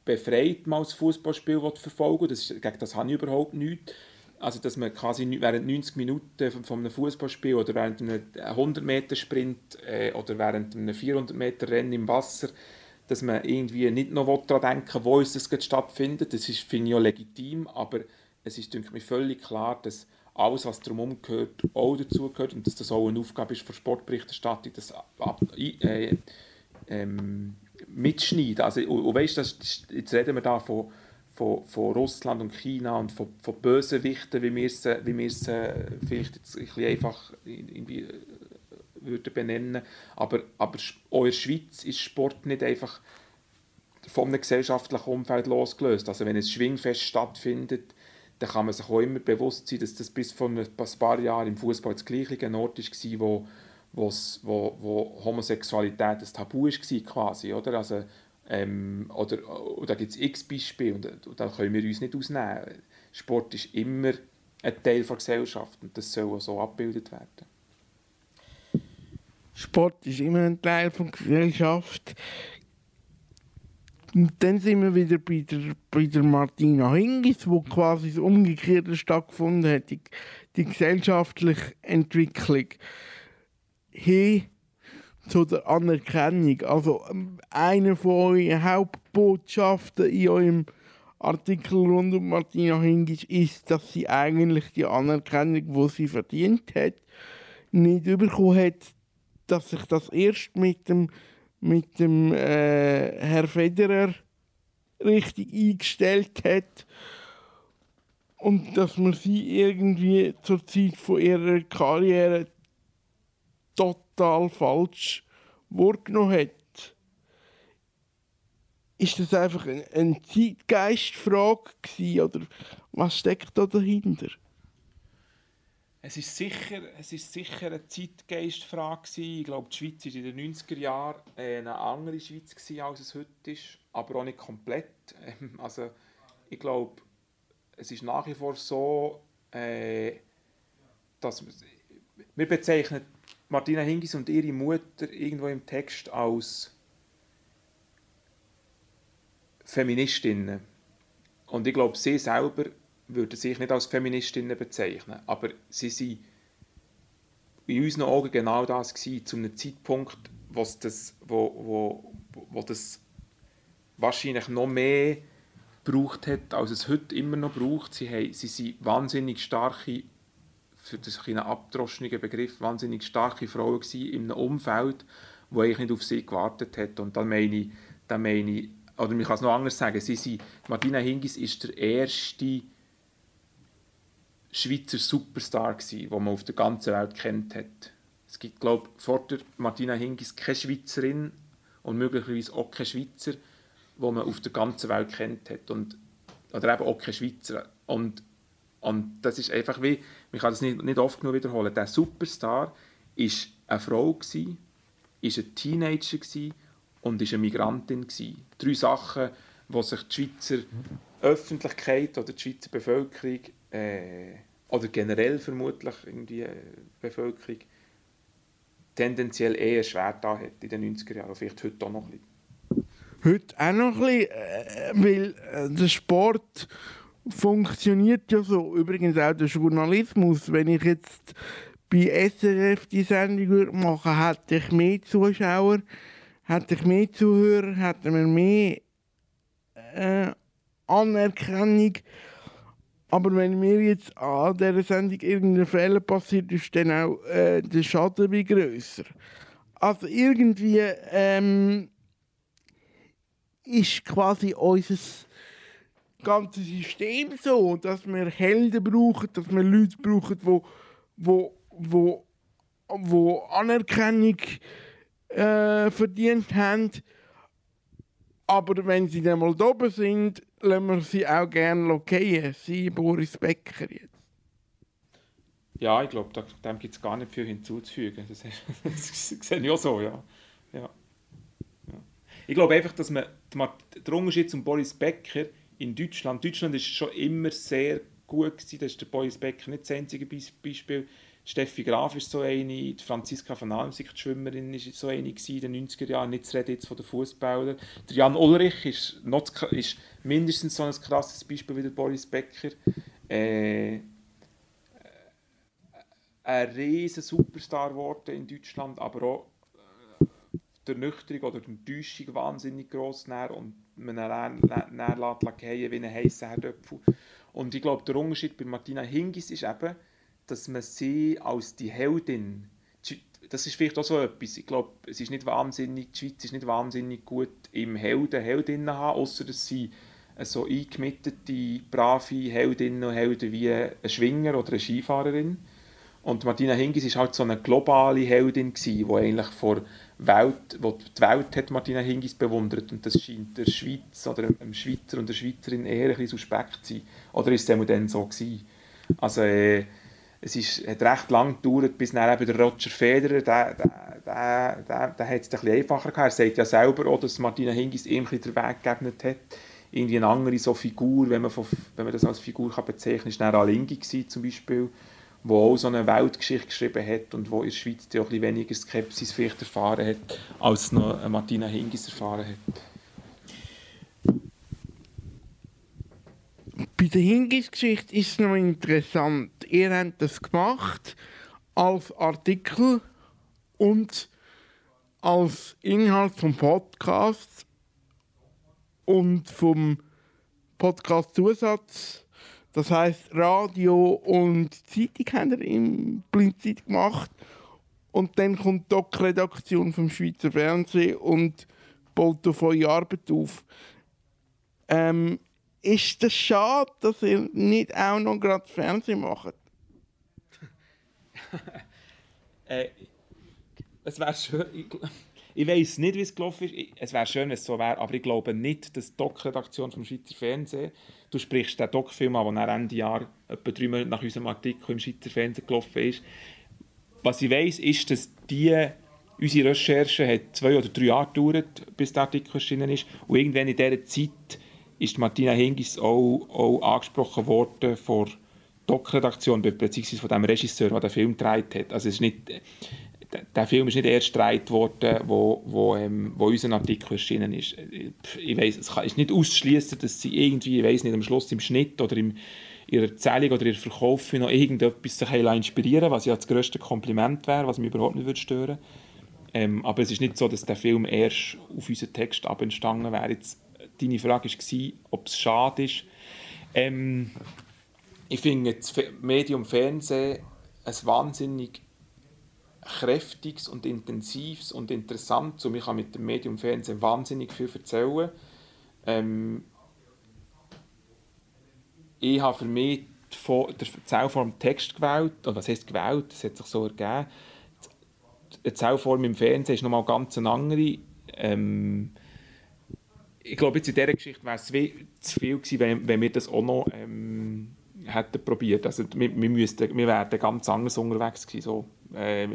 [SPEAKER 6] befreit mal das Fußballspiel verfolgen das ist, Gegen das habe ich überhaupt nichts. Also, dass man quasi während 90 Minuten von einem Fußballspiel oder während einem 100-Meter-Sprint äh, oder während einem 400-Meter-Rennen im Wasser, dass man irgendwie nicht noch daran denken wo ist das stattfindet. Das ist, finde ich, auch legitim, aber es ist, denke ich, völlig klar, dass alles, was drumherum gehört, auch dazu und dass das auch eine Aufgabe ist für Sportberichterstattung, das ab, äh, ähm, mitschneiden. Also, und, und weißt, das, jetzt reden wir da von von, von Russland und China und von, von Bösewichten, wie wir es, wie wir es äh, vielleicht jetzt ein bisschen einfach irgendwie äh, würden benennen. Aber, aber auch in der Schweiz ist Sport nicht einfach einem gesellschaftlichen Umfeld losgelöst. Also wenn ein Schwingfest stattfindet, dann kann man sich auch immer bewusst sein, dass das bis vor ein paar Jahren im Fußball das gleiche Ort war, wo, wo, wo Homosexualität ein Tabu war quasi, oder? Also ähm, oder, oder da gibt es x Beispiele und, und da können wir uns nicht ausnehmen. Sport ist immer ein Teil der Gesellschaft und das soll auch so abgebildet werden.
[SPEAKER 3] Sport ist immer ein Teil der Gesellschaft. Dann sind wir wieder bei der, bei der Martina Hingis, wo quasi das Umgekehrte stattgefunden hat, die, die gesellschaftliche Entwicklung. Hey, zu der Anerkennung. Also ähm, eine von euren Hauptbotschaften in eurem Artikel rund um Martina Hingis ist, dass sie eigentlich die Anerkennung, die sie verdient hat, nicht bekommen hat, dass sich das erst mit dem, mit dem äh, Herr Federer richtig eingestellt hat und dass man sie irgendwie zur Zeit von ihrer Karriere total falsch wahrgenommen hat. Ist das einfach eine Zeitgeistfrage gewesen, oder was steckt da dahinter?
[SPEAKER 6] Es ist sicher, es ist sicher eine Zeitgeistfrage Ich glaube, die Schweiz war in den 90er Jahren äh, eine andere Schweiz gewesen, als es heute ist, aber auch nicht komplett. Ähm, also ich glaube, es ist nach wie vor so, äh, dass wir bezeichnen Martina Hingis und ihre Mutter irgendwo im Text als Feministinnen. Und ich glaube, sie selber würden sich nicht als Feministinnen bezeichnen. Aber sie waren in unseren Augen genau das gewesen, zu einem Zeitpunkt, das, wo, wo, wo das wahrscheinlich noch mehr gebraucht hat, als es heute immer noch braucht. Sie, haben, sie sind wahnsinnig starke für das ein abgedroschener Begriff, wahnsinnig starke Frauen gewesen, in einem Umfeld, wo eigentlich nicht auf sie gewartet hat. Und dann meine ich, dann meine ich oder man kann es noch anders sagen, sie sind, Martina Hingis ist der erste Schweizer Superstar gewesen, den man auf der ganzen Welt kennt hat. Es gibt, glaube ich, vor der Martina Hingis keine Schweizerin und möglicherweise auch keine Schweizer, die man auf der ganzen Welt kennt hat. Und, oder eben auch keine Schweizer. Und und das ist einfach wie, ich kann das nicht, nicht oft genug wiederholen, der Superstar war eine Frau, war ein Teenager und war eine Migrantin. Drei Sachen, wo sich die Schweizer Öffentlichkeit oder die Schweizer Bevölkerung äh, oder generell vermutlich irgendwie äh, Bevölkerung tendenziell eher schwer da hat in den 90er Jahren, vielleicht heute auch noch ein bisschen.
[SPEAKER 3] Heute auch noch ein bisschen, äh, weil äh, der Sport funktioniert ja so. Übrigens auch der Journalismus. Wenn ich jetzt bei SRF die Sendung machen würde, hätte ich mehr Zuschauer, hätte ich mehr Zuhörer, hätten wir mehr äh, Anerkennung. Aber wenn mir jetzt an dieser Sendung irgendein Fehler passiert, ist dann auch äh, der Schaden wie grösser. Also irgendwie ähm, ist quasi unser ganze System so, dass wir Helden brauchen, dass wir Leute brauchen, wo, wo, wo, wo Anerkennung äh, verdient haben. Aber wenn sie dann mal da oben sind, lassen wir sie auch gerne gehen. Sie, Boris Becker jetzt.
[SPEAKER 6] Ja, ich glaube, dem gibt es gar nicht viel hinzuzufügen. Das, das sehe ich auch so, ja. ja. ja. Ich glaube einfach, dass man der Unterschied zum Boris Becker in Deutschland, Deutschland ist schon immer sehr gut das ist der Boris Becker nicht das einzige Beispiel. Steffi Graf ist so eine, Franziska von Almsick, die Schwimmerin, ist so eine in den 90er Jahren, nicht zu reden jetzt von den Fußballern. Der Jan Ulrich ist, not, ist mindestens so ein krasses Beispiel wie der Boris Becker. Äh, ein riesen Superstar geworden in Deutschland, aber auch äh, der Nüchterung oder die Enttäuschung wahnsinnig gross näher und man dann lässt wie einen heissen Herdöpfel. Und ich glaube, der Unterschied bei Martina Hingis ist eben, dass man sie als die Heldin, das ist vielleicht auch so etwas, ich glaube, es ist nicht wahnsinnig, die Schweiz ist nicht wahnsinnig gut im Helden, Heldinnen haben, außer dass sie so eingemittete, brave Heldinnen und Helden wie ein Schwinger oder eine Skifahrerin. Und Martina Hingis ist halt so eine globale Heldin gewesen, die eigentlich vor Welt, wo die Welt hat Martina Hingis bewundert und das scheint der Schweiz oder dem Schweizer und der Schweizerin eher ein bisschen suspekt zu sein. Oder ist es dann so gewesen? Also äh, es ist, hat recht lang gedauert, bis dann eben der Roger Federer, der, der, der, der, der hat es ein bisschen einfacher gehabt. Er sagt ja selber auch, dass Martina Hingis ihm ein den Weg gegeben hat. Irgendwie eine andere so Figur, wenn man, von, wenn man das als Figur kann bezeichnen kann, dann Alingi zum Beispiel, wo auch so eine Weltgeschichte geschrieben hat und wo in der Schweiz auch ein bisschen weniger Skepsis vielleicht erfahren hat, als noch Martina Hingis erfahren hat.
[SPEAKER 3] Bei der Hingis-Geschichte ist es noch interessant. Ihr habt das gemacht als Artikel und als Inhalt vom Podcast und vom Podcast-Zusatz. Das heißt Radio und Zeitung haben wir im Blindzeit gemacht. Und dann kommt die Doc-Redaktion vom Schweizer Fernsehen und baut auf eure Arbeit auf. Ähm, ist das schade, dass ihr nicht auch noch gerade Fernsehen macht?
[SPEAKER 6] äh, es wäre schön. Ich, ich weiß nicht, wie es gelaufen ist. Es wäre schön, wenn es so wäre, aber ich glaube nicht, dass die Doc-Redaktion vom Schweizer Fernsehen, du sprichst den Doc-Film an, der Ende Jahr, etwa drei Monate nach unserem Artikel im Schweizer Fernsehen gelaufen ist. Was ich weiß, ist, dass die unsere Recherche hat zwei oder drei Jahre gedauert, bis der Artikel erschienen ist. Und irgendwann in dieser Zeit ist Martina Hingis auch, auch angesprochen worden von der Doc-Redaktion, beziehungsweise von dem Regisseur, der den Film gedreht hat. Also es ist nicht, der Film ist nicht erst gedreht worden, wo, wo, ähm, wo unser Artikel erschienen ist. Ich weiß, es ist nicht auszuschließen, dass sie irgendwie, ich weiß nicht, am Schluss im Schnitt oder im, ihrer Erzählung oder ihrer Verkauf noch irgendetwas sich inspirieren was ja das grösste Kompliment wäre, was mich überhaupt nicht würde stören ähm, aber es ist nicht so, dass der Film erst auf unseren Text entstanden wäre. Jetzt deine Frage war, ob es schade ist. Ähm, ich finde das Medium Fernsehen ein wahnsinnig kräftiges und intensives und interessantes und ich kann mit dem Medium Fernsehen wahnsinnig viel erzählen. Ähm, ich habe für mich die Erzählform Text gewählt, oder was heißt gewählt, das hat sich so ergeben. Die Erzählform im Fernsehen ist nochmal ganz eine andere. Ähm, ich glaube, jetzt in dieser Geschichte wäre es zu viel gewesen, wenn, wenn wir das auch noch ähm, hätten probiert. Also wir, wir, müssten, wir wären ganz anders unterwegs gewesen. So, äh,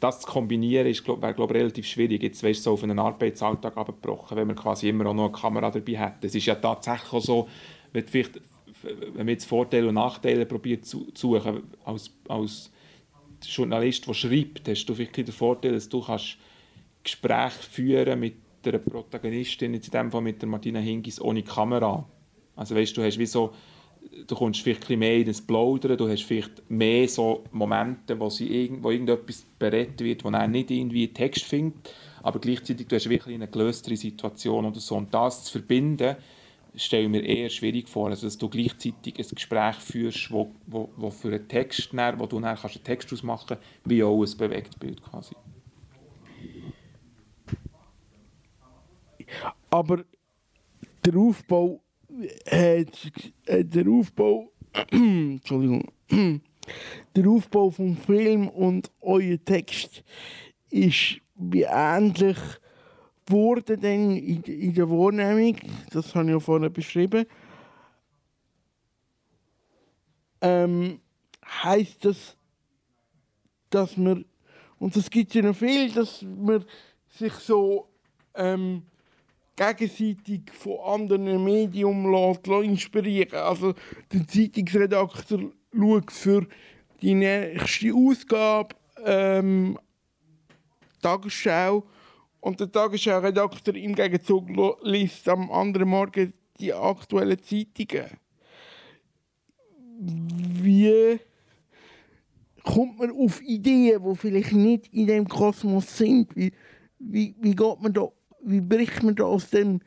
[SPEAKER 6] das zu kombinieren ist, glaub, wäre glaub, relativ schwierig. Jetzt weißt, so auf einen Arbeitsalltag abgebrochen, wenn wir quasi immer auch noch eine Kamera dabei hätten. Es ist ja tatsächlich auch so, wenn, vielleicht, wenn man jetzt Vorteile und Nachteile probiert zu, suchen, als, als Journalist, der schreibt, hast du vielleicht den Vorteil, dass du kannst Gespräche führen mit der Protagonistin, in diesem Fall mit der Martina Hingis, ohne Kamera. Also weißt du, hast wie so, du kommst vielleicht mehr in das Plaudern, du hast vielleicht mehr so Momente, wo, sie irgend, wo irgendetwas berettet wird, wo er nicht irgendwie Text findet, aber gleichzeitig du hast wirklich eine gelöstere Situation oder so. Und das zu verbinden, stelle ich mir eher schwierig vor, also dass du gleichzeitig ein Gespräch führst, wo, wo, wo für einen Text, wo du dann einen Text ausmachen kannst, wie auch ein Bewegtbild quasi.
[SPEAKER 3] Aber der Aufbau hat, hat der Aufbau, Entschuldigung, der Aufbau vom Film und euer Text ist wie ähnlich geworden denn in, in der Wahrnehmung. Das habe ich ja vorhin beschrieben. Ähm, heißt das, dass man und es gibt ja noch viel, dass man sich so ähm, gegenseitig von anderen Medien lässt, inspirieren Also der Zeitungsredakteur schaut für die nächste Ausgabe ähm, Tagesschau und der Tagesschau-Redakteur im Gegenzug liest am anderen Morgen die aktuellen Zeitungen. Wie kommt man auf Ideen, die vielleicht nicht in dem Kosmos sind? Wie, wie, wie geht man da, wie bricht man da aus dem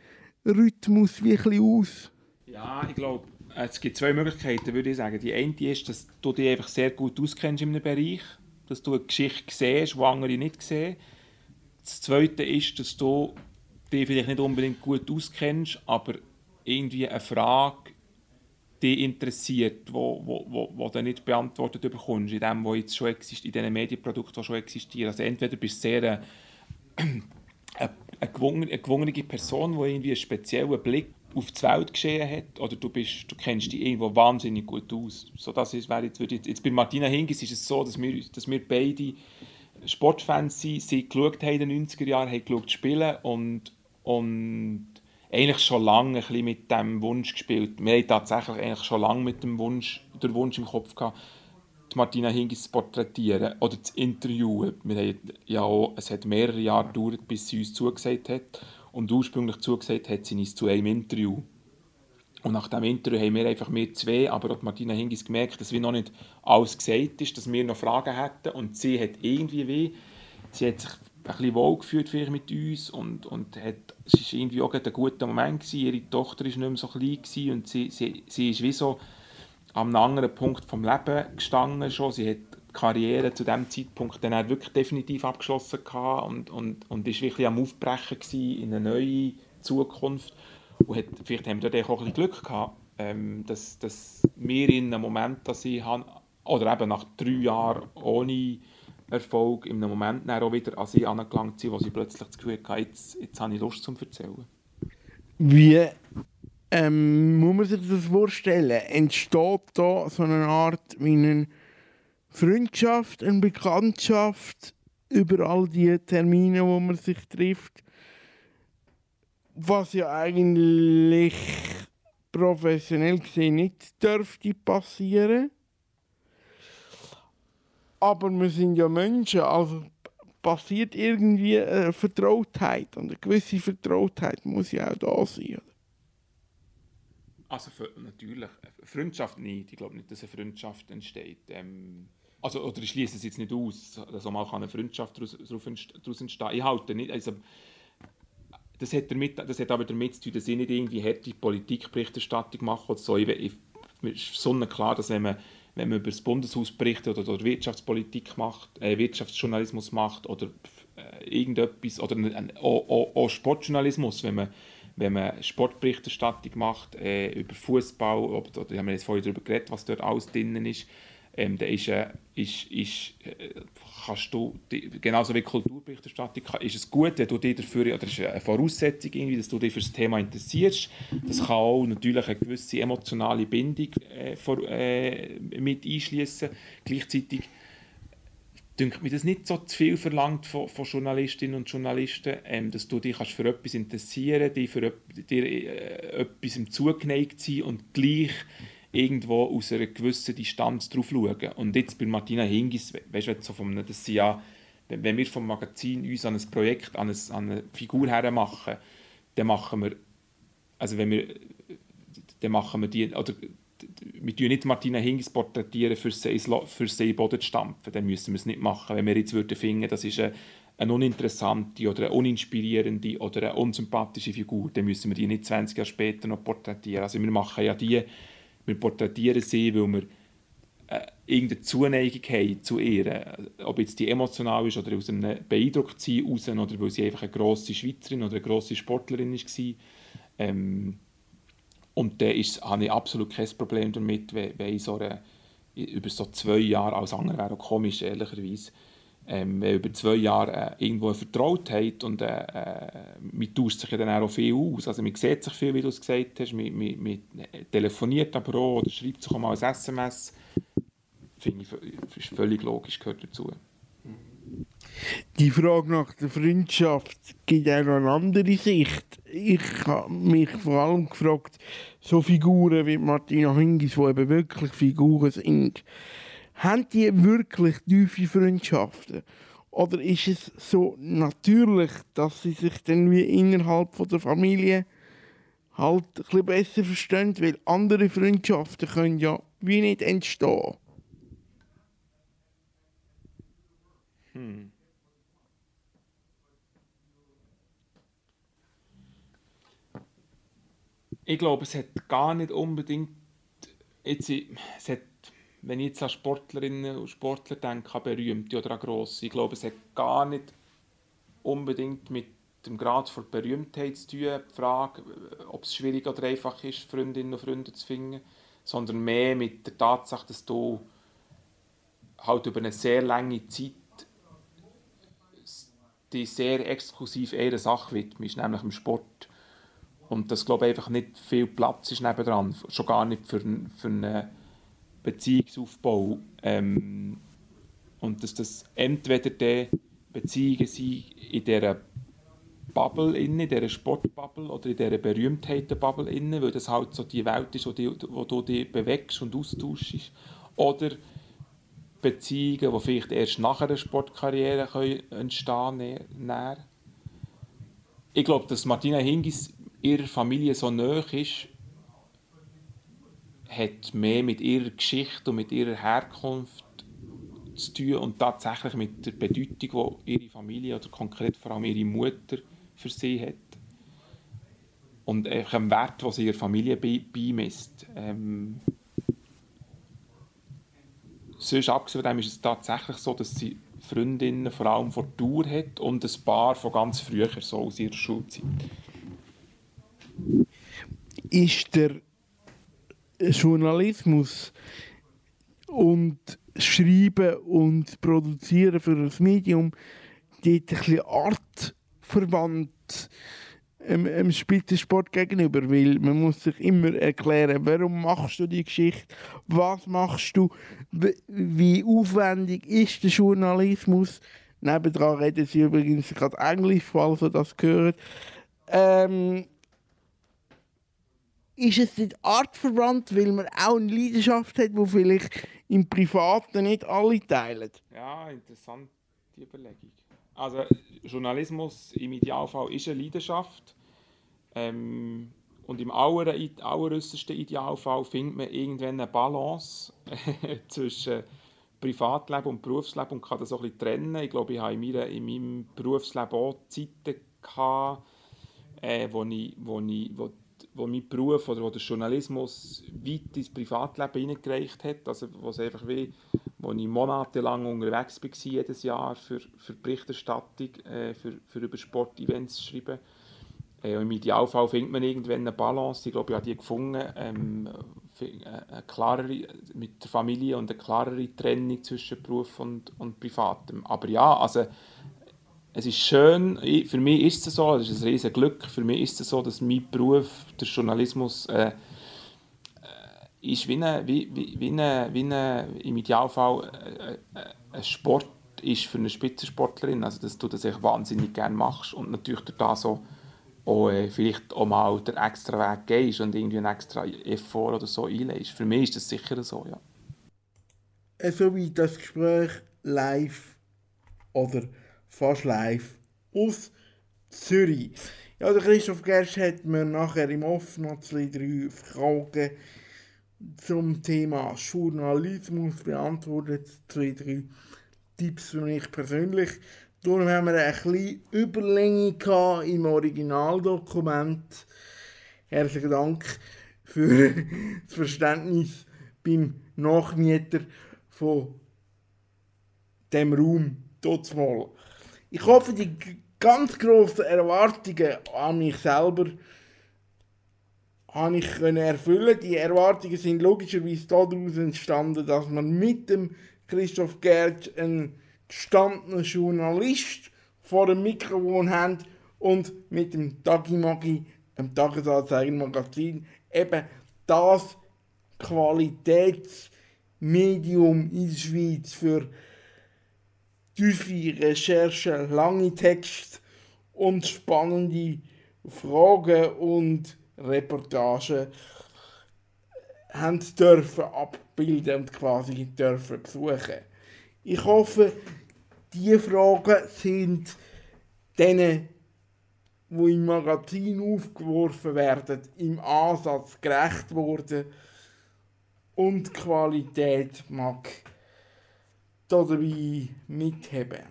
[SPEAKER 3] Rhythmus wirklich aus?
[SPEAKER 6] Ja, ich glaube, es gibt zwei Möglichkeiten, würde ich sagen. Die eine ist, dass du dich einfach sehr gut auskennst in einem Bereich, dass du eine Geschichte siehst, die andere nicht sehen. Das zweite ist, dass du dich vielleicht nicht unbedingt gut auskennst, aber irgendwie eine Frage dich interessiert, wo, wo, wo, wo du nicht beantwortet bekommst, in dem, wo jetzt schon existiert, in diesen Medienprodukten, die schon existieren. Also entweder bist du sehr eine, eine, eine, gewungene, Person, die irgendwie einen speziellen Blick auf die Welt geschehen hat, oder du, bist, du kennst dich irgendwo wahnsinnig gut aus. So, das ist, jetzt, jetzt, jetzt bei Martina Hingis ist es so, dass wir, dass wir beide Sportfans sind, sie geschaut haben in den 90er Jahren, haben geschaut spielen und, und eigentlich schon lange ein bisschen mit dem Wunsch gespielt. Wir haben tatsächlich eigentlich schon lange mit dem Wunsch, den Wunsch im Kopf gehabt, die Martina Hingis zu porträtieren oder zu interviewen. Wir haben ja auch, es hat mehrere Jahre gedauert, bis sie uns zugesagt hat. Und ursprünglich zugesagt hat sie uns zu einem Interview. Und nach dem Interview haben wir einfach wir zwei, aber auch Martina Hingis gemerkt, dass wir noch nicht alles gesagt ist, dass wir noch Fragen hätten. Und sie hat irgendwie weh, sie hat sich ein bisschen wohlgefühlt mit uns und, und hat, es war irgendwie auch ein guter Moment. Gewesen. Ihre Tochter war nicht mehr so klein gewesen und sie, sie, sie ist wie so an einem anderen Punkt vom Leben gestanden schon. Sie hat die Karriere zu diesem Zeitpunkt dann wirklich definitiv abgeschlossen gehabt und, und, und ist wirklich am Aufbrechen in eine neue Zukunft. Und hat, vielleicht haben wir dort auch ein Glück gehabt, ähm, dass, dass wir in einem Moment, dass sie haben, oder eben nach drei Jahren ohne Erfolg in einem Moment dann auch wieder an sie angelangt sind, wo sie plötzlich das Gefühl hatten, jetzt, jetzt habe ich Lust zum Erzählen.
[SPEAKER 3] Wie ähm, muss man sich das vorstellen? Entsteht da so eine Art wie eine Freundschaft, eine Bekanntschaft über all die Termine, wo man sich trifft? Was ja eigentlich professionell gesehen nicht dürfte passieren aber wir sind ja Menschen, also passiert irgendwie eine Vertrautheit und eine gewisse Vertrautheit muss ja auch da sein.
[SPEAKER 6] Also für, natürlich, Freundschaft nicht. Ich glaube nicht, dass eine Freundschaft entsteht. Ähm, also, oder ich schließe es jetzt nicht aus, dass auch mal eine Freundschaft daraus, entstehen Ich halte nicht, also, das hat, damit, das hat aber damit zu tun, dass ich nicht irgendwie harte Politikberichterstattung mache oder so. Ich, ich, mir ist sonnenklar, dass wenn man wenn man über das Bundeshaus berichtet oder, oder Wirtschaftspolitik macht, äh, Wirtschaftsjournalismus macht oder äh, irgendetwas, oder auch, auch, auch, Sportjournalismus, wenn man, wenn man Sportberichterstattung macht äh, über Fußball, oder haben wir jetzt vorhin darüber geredet, was dort alles drin ist, ähm, dann ist, äh, ist, ist, äh, kannst du, genauso wie Kulturberichterstattung, ist es gut, wenn du dich dafür, oder ist eine Voraussetzung, irgendwie, dass du dich für das Thema interessierst. Das kann auch natürlich eine gewisse emotionale Bindung äh, vor, äh, mit einschließen. Gleichzeitig denke mir das nicht so zu viel verlangt von, von Journalistinnen und Journalisten, ähm, dass du dich kannst für etwas interessieren, dich für dir, äh, etwas zugeneigt sein und gleich irgendwo aus einer gewissen Distanz drauf schauen. Und jetzt bei Martina Hingis, weißt du, so vom, das sind ja, wenn wir vom Magazin uns an ein Projekt, an eine, an eine Figur hermachen, dann machen wir, also wenn wir, dann machen wir die, oder wir tun nicht Martina Hingis porträtieren, für sie, für sie Boden zu stampfen. Dann müssen wir es nicht machen. Wenn wir jetzt würden finden, das ist eine, eine uninteressante oder eine uninspirierende oder eine unsympathische Figur, dann müssen wir die nicht 20 Jahre später noch porträtieren. Also wir machen ja die wir porträtieren sie, weil wir äh, irgendeine Zuneigung haben zu ihr. Ob jetzt die emotional ist oder aus einem Beeindrucktsein raus oder weil sie einfach eine grosse Schweizerin oder eine grosse Sportlerin war. Ähm, Und da habe ich absolut kein Problem damit, wenn, wenn ich so eine, über so zwei Jahre, als andere wäre auch komisch, ehrlicherweise, ähm, über zwei Jahre äh, irgendwo eine Vertrautheit und äh, äh, man tauscht sich ja dann auch viel aus. Also man sieht sich viel, wie du es gesagt hast, man, man, man telefoniert aber auch oder schreibt sich auch mal ein SMS. Finde ich, ist völlig logisch, gehört dazu.
[SPEAKER 3] Die Frage nach der Freundschaft gibt auch noch eine andere Sicht. Ich habe mich vor allem gefragt, so Figuren wie Martina Hingis, die eben wirklich Figuren sind, haben die wirklich tiefe Freundschaften? Oder ist es so natürlich, dass sie sich dann wie innerhalb von der Familie halt ein bisschen besser verstehen, weil andere Freundschaften können ja wie nicht entstehen. Hm.
[SPEAKER 6] Ich glaube, es hat gar nicht unbedingt jetzt, es hat wenn ich jetzt an Sportlerinnen und Sportler denke, an berühmte oder an grosse, ich glaube, es hat gar nicht unbedingt mit dem Grad von Berühmtheit zu tun, die Frage, ob es schwierig oder einfach ist, Freundinnen und Freunde zu finden, sondern mehr mit der Tatsache, dass du halt über eine sehr lange Zeit die sehr exklusiv einer Sache widmest, nämlich dem Sport. Und das glaube ich einfach nicht viel Platz ist nebendran, schon gar nicht für, für eine Beziehungsaufbau. Ähm, und dass das entweder die Beziehungen sind in dieser Bubble, in dieser Sportbubble oder in dieser Berühmtheitenbubble, weil das halt so die Welt ist, wo, die, wo du dich bewegst und austauschst. Oder Beziehungen, die vielleicht erst nach einer Sportkarriere entstehen können. Ich glaube, dass Martina Hingis ihrer Familie so nahe ist, hat mehr mit ihrer Geschichte und mit ihrer Herkunft zu tun und tatsächlich mit der Bedeutung, die ihre Familie oder konkret vor allem ihre Mutter für sie hat. Und dem Wert, den sie ihrer Familie beimisst. Ähm, sonst abgesehen von dem ist es tatsächlich so, dass sie Freundinnen vor allem von Tour hat und ein paar von ganz früher, so aus ihrer Schulzeit.
[SPEAKER 3] Ist der Journalismus und Schreiben und Produzieren für ein Medium dort ein bisschen artverwandt ähm, ähm, Spitzensport gegenüber, weil man muss sich immer erklären, warum machst du die Geschichte, was machst du, wie aufwendig ist der Journalismus. Nebendran reden sie übrigens gerade Englisch, falls ihr das gehört. Ähm, ist es nicht artverwandt, weil man auch eine Leidenschaft hat, die vielleicht im Privaten nicht alle teilen?
[SPEAKER 6] Ja, interessant, die Überlegung. Also Journalismus im Idealfall ist eine Leidenschaft. Ähm, und im aller, Idealfall findet man irgendwann eine Balance zwischen Privatleben und Berufsleben und kann das auch ein bisschen trennen. Ich glaube, ich habe in, meiner, in meinem Berufsleben auch Zeiten gehabt, äh, wo, ich, wo, ich, wo wo mein Beruf oder wo der Journalismus weit ins Privatleben hineingereicht hat, also wo es einfach wie, wo ich monatelang unterwegs war, jedes Jahr für, für Berichterstattung, äh, für, für über Sportevents zu schreiben. Äh, Im Idealfall findet man irgendwann eine Balance, ich glaube, ich habe die gefunden, ähm, äh, eine klarere, mit der Familie und eine klarere Trennung zwischen Beruf und, und Privatem. Aber ja, also es ist schön, für mich ist es so, es ist ein riesiges Glück, für mich ist es so, dass mein Beruf, der Journalismus, äh, äh, ist wie, eine, wie, wie, eine, wie eine, im Idealfall äh, äh, ein Sport ist für eine Spitzensportlerin, also dass du das echt wahnsinnig gerne machst und natürlich da so auch, äh, vielleicht auch mal den extra Weg gehst und irgendwie einen extra Effort oder so einlegst. Für mich ist das sicher so, ja.
[SPEAKER 3] So wie das Gespräch live oder fast live aus Zürich. Ja, der Christoph Gerst hat mir nachher im Off noch zwei, drei Fragen zum Thema Journalismus beantwortet. Zwei, drei Tipps für mich persönlich. Darum haben wir ein bisschen Überlänge im Originaldokument. Herzlichen Dank für das Verständnis beim Nachmieter von dem Raum. Dort mal. Ich hoffe, die ganz grossen Erwartungen an mich selber habe ich können erfüllen. Die Erwartungen sind logischerweise daraus entstanden, dass man mit dem Christoph Gertsch einen gestandenen Journalist vor dem Mikrofon hat und mit dem Tagimagi, dem Tagesanzeiger-Magazin, eben das Qualitätsmedium in der Schweiz für tiefe Recherchen, lange Texte und spannende Fragen und Reportagen haben dürfen abbilden und quasi dürfen besuchen. Ich hoffe, diese Fragen sind denen, die im Magazin aufgeworfen werden, im Ansatz gerecht worden und die Qualität mag dabei mitheben.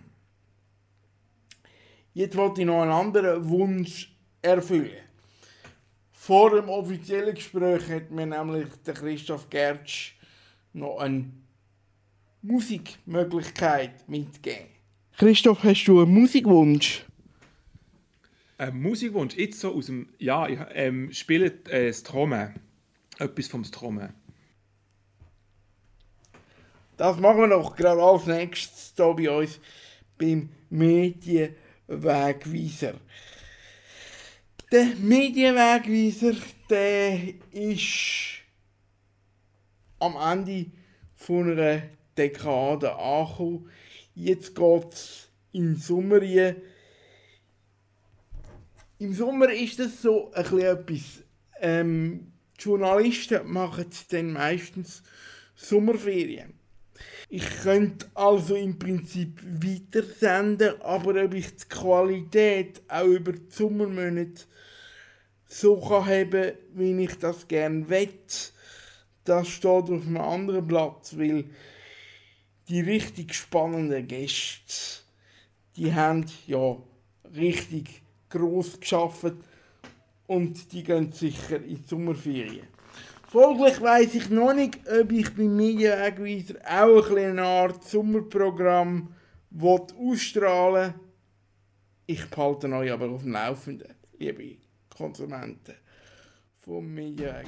[SPEAKER 3] Jetzt wollte ich noch einen anderen Wunsch erfüllen. Vor dem offiziellen Gespräch hat mir nämlich der Christoph Gertsch noch eine Musikmöglichkeit mitgegeben.
[SPEAKER 7] Christoph, hast du einen Musikwunsch?
[SPEAKER 6] Ein Musikwunsch, jetzt so aus dem, ja, ich ähm, spiele äh, das. Etwas vom Trommel.
[SPEAKER 3] Das machen wir doch gerade als nächstes hier bei uns beim Medienwegweiser. Der Medienwegweiser, der ist am Ende von einer Dekade angekommen. Jetzt geht es im Sommer rein. Im Sommer ist das so ein bisschen etwas. Ähm, die Journalisten machen dann meistens Sommerferien. Ich könnte also im Prinzip weitersenden, aber ob ich die Qualität auch über die Sommermonate so kann haben, wie ich das gerne wett, das steht auf einem anderen Platz, weil die richtig spannenden Gäste, die haben ja richtig groß geschafft und die gehen sicher in die Sommerferien. Folglich weiss ich noch nicht, ob ich beim Medienwegweiser auch ein eine Art Sommerprogramm ausstrahlen will. Ich behalte euch aber auf dem Laufenden, liebe Konsumenten vom Medienwegweiser.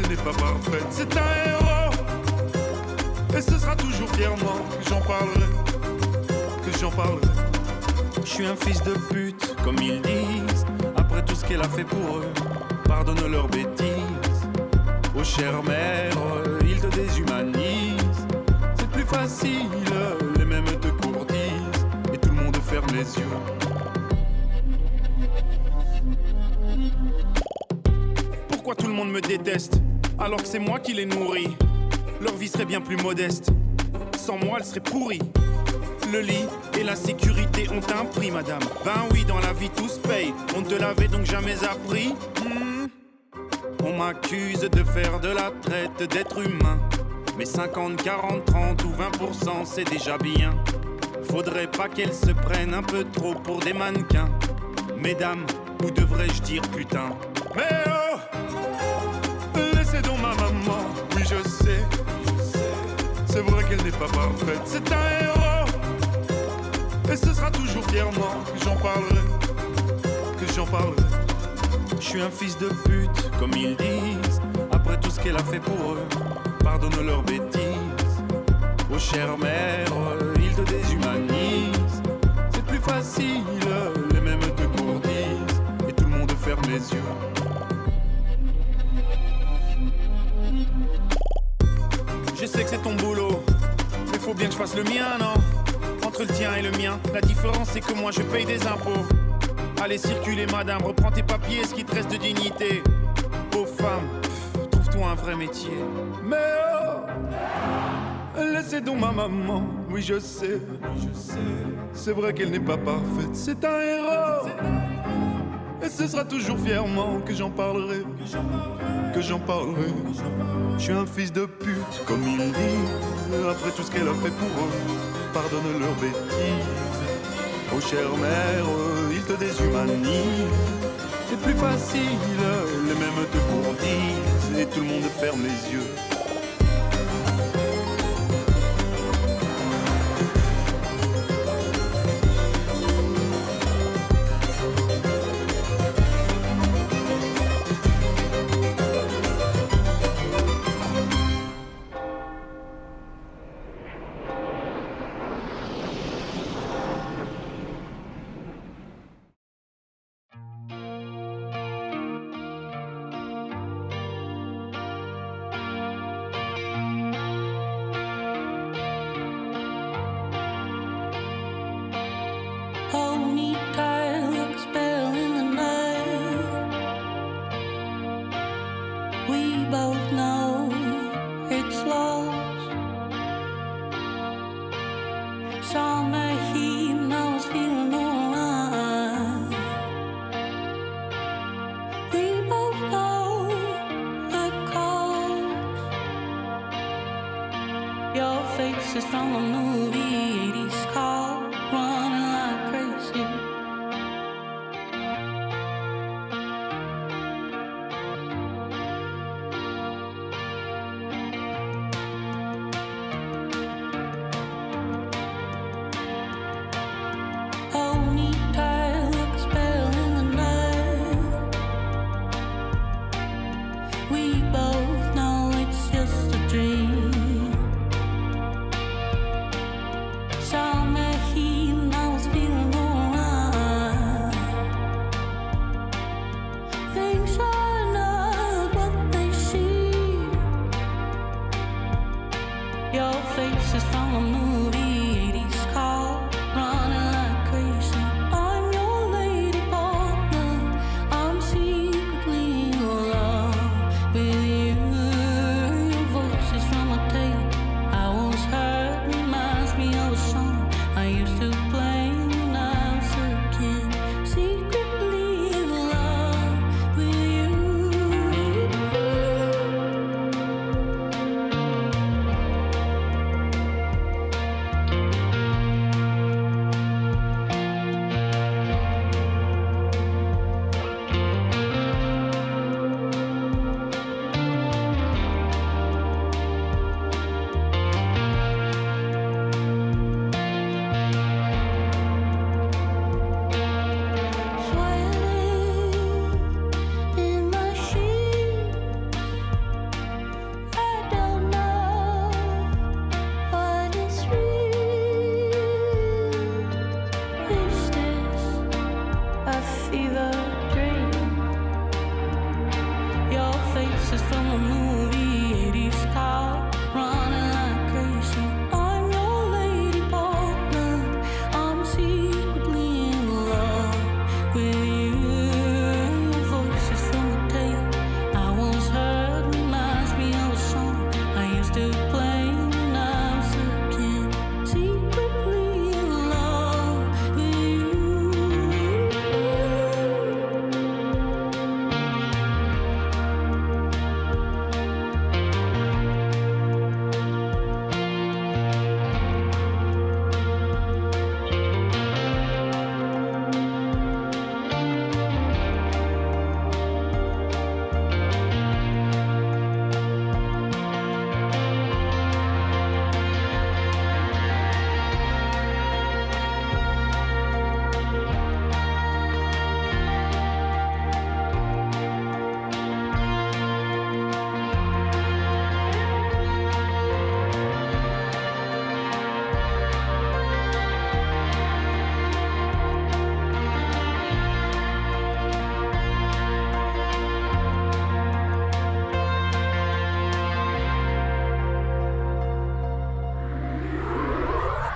[SPEAKER 8] qu'elle n'est pas parfaite, c'est un héros. Et ce sera toujours fièrement que j'en parlerai, que j'en parlerai. Je suis un fils de pute, comme ils disent. Après tout ce qu'elle a fait pour eux, pardonne leurs bêtises. Oh chère mère, ils te déshumanisent. C'est plus facile, les mêmes te courtisent. Et tout le monde ferme les yeux. Pourquoi tout le monde me déteste? Alors que c'est moi qui les nourris Leur vie serait bien plus modeste. Sans moi, elle serait pourrie. Le lit et la sécurité ont un prix, madame. Ben oui, dans la vie tout se paye. On ne te l'avait donc jamais appris. Hmm. On m'accuse de faire de la traite d'êtres humains. Mais 50, 40, 30 ou 20%, c'est déjà bien. Faudrait pas qu'elles se prennent un peu trop pour des mannequins. Mesdames, ou devrais-je dire putain? Mais oh est donc ma maman Oui, je sais. C'est vrai qu'elle n'est pas parfaite. C'est un héros. Et ce sera toujours fièrement que j'en parlerai. Que j'en parlerai. Je suis un fils de pute, comme ils disent. Après tout ce qu'elle a fait pour eux, pardonne leurs bêtises. Oh chère mère, ils te déshumanisent. C'est plus facile, les mêmes te gourdissent. Et tout le monde ferme les yeux sais que c'est ton boulot, mais faut bien que je fasse le mien, non? Entre le tien et le mien, la différence c'est que moi je paye des impôts. Allez circuler madame, reprends tes papiers, ce qui te reste de dignité. Aux femme, trouve-toi un vrai métier. Mais oh Laissez donc ma maman, oui je sais, oui, je sais. C'est vrai qu'elle n'est pas parfaite, c'est un héros. Et ce sera toujours fièrement que j'en parlerai, que j'en parlerai. Que j'en parlerai. Je suis un fils de pute, comme il dit. Après tout ce qu'elle a fait pour eux, pardonne leurs bêtises. Oh chère mère, ils te déshumanisent. C'est plus facile, les mêmes te bourdisent. Et tout le monde ferme les yeux.
[SPEAKER 9] some